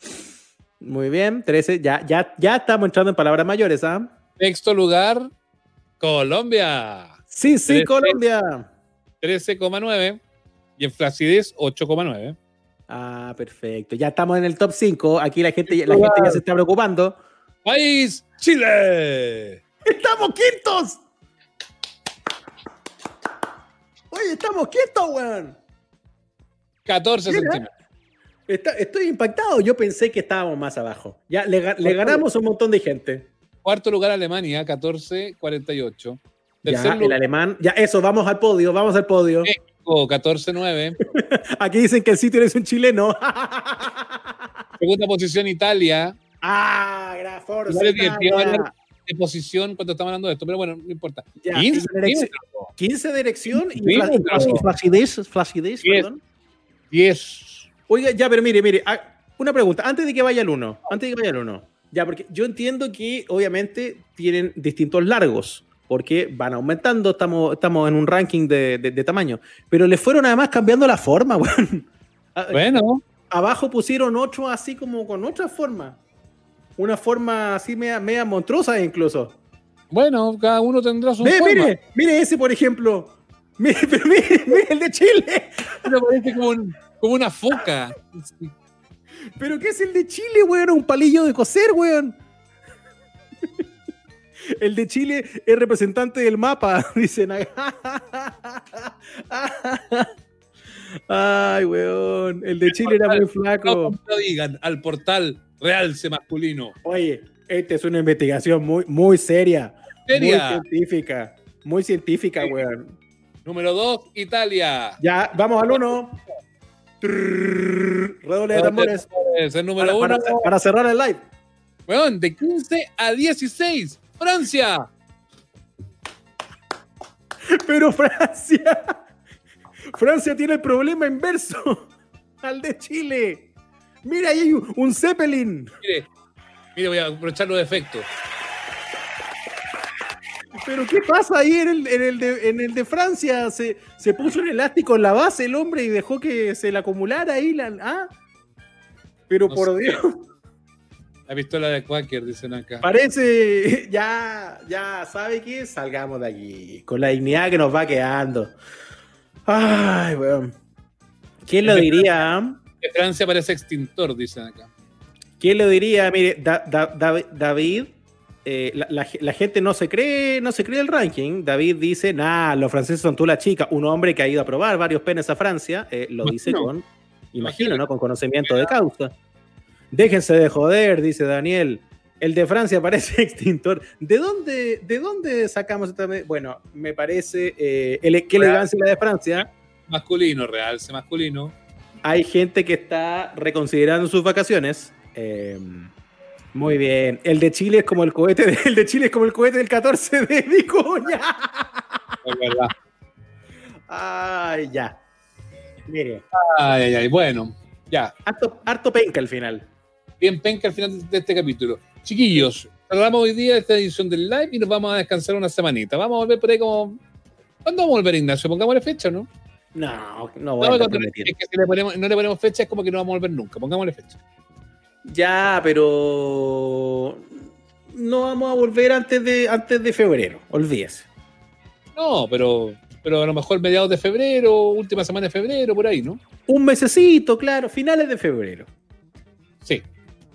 Muy bien, 13. Ya, ya, ya estamos entrando en palabras mayores, ¿ah? Sexto lugar, Colombia. Sí, sí, Trece. Colombia. 13,9. Y en flacidez, 8,9. Ah, perfecto. Ya estamos en el top 5. Aquí la gente, la gente ya se está preocupando. País, Chile. ¡Estamos quintos! Oye, estamos quintos, weón. 14 Mira. centímetros. Está- estoy impactado. Yo pensé que estábamos más abajo. Ya le, le ganamos a un montón de gente. Cuarto lugar, Alemania, 14,48. Tercer Ya, el alemán. Ya, eso, vamos al podio, vamos al podio. México, 14,9. Aquí dicen que el sitio es un chileno. Segunda posición, Italia. ah, gran Forza, de posición cuando estamos hablando de esto, pero bueno, no importa. Ya, 15 y la erección- centímetros. 15 de erección y, flacidez, flacidez, perdón. 10. Oiga, ya, pero mire, mire, ah, una pregunta, antes de que vaya el 1, antes de que vaya el 1. Ya, porque yo entiendo que obviamente tienen distintos largos, porque van aumentando, estamos, estamos en un ranking de, de- de tamaño, pero le fueron además cambiando la forma, weón. Ah, Bueno, Abajo pusieron otro así como con otra forma. Una forma así media, media monstruosa incluso. bueno, cada uno tendrá su Ve, forma. mire, mire ese, por ejemplo. Mire, pero mire, mire el de Chile. Pero parece como, un- como una foca. ¿Pero qué es el de Chile, weón? Un palillo de coser, weón. El de Chile es representante del mapa, dicen. Ay, weón. El de Chile era muy No, flaco. como digan, al portal realce masculino. Oye, esta es una investigación muy, muy seria. Seria. Muy científica. Muy científica, weón. Número 2, Italia. Ya, vamos al uno. Trrr, Redoble de tambores. Es el número Para, 1. para- para cerrar el live. Weón, de 15 a 16. Francia. Pero Francia. Francia tiene el problema inverso al de Chile. Mira, ahí hay un, un Zeppelin. Mire, mire, voy a aprovechar los efectos. Pero ¿qué pasa ahí en el, en el, de, en el de Francia? Se, se puso un elástico en la base el hombre y dejó que se le acumulara ahí la. ¿ah? Pero No por sé. Dios, La pistola de Quaker, dicen acá. parece. Ya, ya, ¿sabe qué? Salgamos de aquí. Con la dignidad que nos va quedando. Ay, weón. ¿Quién lo diría? ah? Francia parece extintor, dicen acá. ¿Quién lo diría? Mire, Da- Da- Davi- David, eh, la, la- la gente no se cree, no se cree el ranking. David dice, nah, los franceses son tú la chica. Un hombre que ha ido a probar varios penes a Francia, eh, lo dice con, imagino. ¿no? Con conocimiento de causa. Déjense de joder, dice Daniel. El de Francia parece extintor. ¿De dónde, de dónde sacamos esta? Bueno, me parece eh, ele- qué elegancia la de Francia. Masculino, realce masculino. hay gente que está reconsiderando sus vacaciones. Eh, muy bien. El de Chile es como el cohete, de- el de Chile es como el cohete del 14 de Vicuña. Es verdad. Ay, ya. Mire, Ay, ay, ay. Bueno, ya. harto, harto penca al final. Bien penca al final de este capítulo. Chiquillos, cerramos hoy día esta edición del live y nos vamos a descansar una semanita. Vamos a volver por ahí como. ¿Cuándo vamos a volver, Ignacio? Pongámosle fecha, ¿no? No, no No, voy a andar cuando- prometiendo. es que si le ponemos- no le ponemos fecha es como que no vamos a volver nunca. Pongámosle fecha. Ya, pero no vamos a volver antes de, antes de febrero. Olvídese. No, pero, pero a lo mejor mediados de febrero, última semana de febrero, por ahí, ¿no? Un mesecito, claro, finales de febrero. Sí.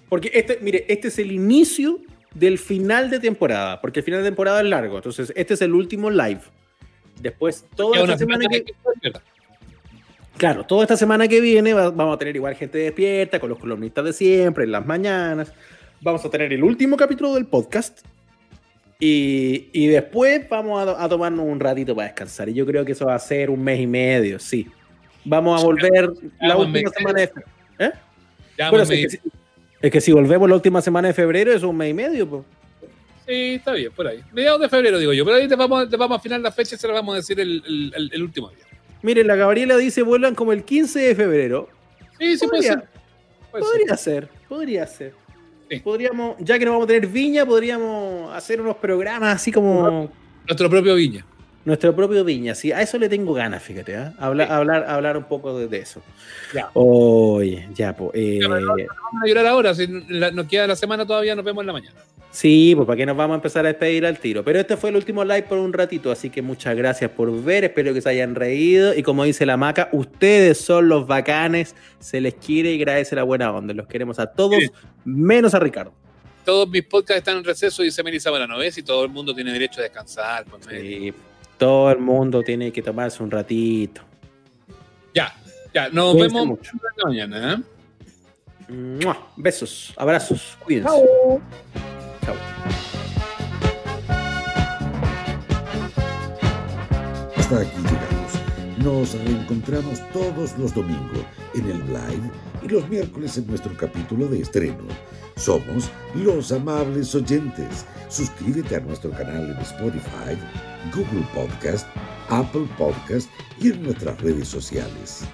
Porque este, mire, este es el inicio del final de temporada, porque el final de temporada es largo. Entonces, este es el último live. Después, toda una semana semana que, que-. Claro, toda esta semana que viene va- vamos a tener igual gente despierta, con los columnistas de siempre, en las mañanas. Vamos a tener el último capítulo del podcast. Y, y después vamos a, a tomarnos un ratito para descansar. Y yo creo que eso va a ser un mes y medio, sí. Vamos a volver la última semana de febrero. ¿Eh? Bueno, es, que, si- es que si volvemos la última semana de febrero, es un mes y medio. pues. Sí, está bien, por ahí. Mediados de febrero, digo yo. Pero ahí te vamos, te vamos a afinar la fecha y se la vamos a decir el, el- el- el último día. Miren, la Gabriela dice vuelvan como el 15 de febrero. Sí, sí, puede Podría- ser. Puede ser. Podría ser, podría ser. Sí. Podríamos, ya que no vamos a tener viña, podríamos hacer unos programas así como. Nuestro propio Viña. Nuestro propio Viña. Sí, a eso le tengo ganas, fíjate, ¿eh? hablar, hablar, hablar un poco de, eso. Ya. Oye, ya, pues. Eh, no, no vamos a llorar ahora, si la- nos queda la semana todavía, nos vemos en la mañana. Sí, pues para que nos vamos a empezar a despedir al tiro. Pero este fue el último live por un ratito, así que muchas gracias por ver, espero que se hayan reído. Y como dice la maca, ustedes son los bacanes, se les quiere y agradece la buena onda. Los queremos a todos, Sí. menos a Ricardo. Todos mis podcasts están en receso, dice Melissa Morano, ¿ves? Y todo el mundo tiene derecho a descansar. pues. Sí, todo el mundo tiene que tomarse un ratito. Ya, ya, nos Cuídense vemos mucho. mañana. ¿eh? ¡Mua! Besos, abrazos, cuídense. Chao. Hasta aquí llegamos. Nos reencontramos todos los domingos en el live y los miércoles en nuestro capítulo de estreno. Somos los amables oyentes. Suscríbete a nuestro canal en Spotify, Google Podcast, Apple Podcast y en nuestras redes sociales.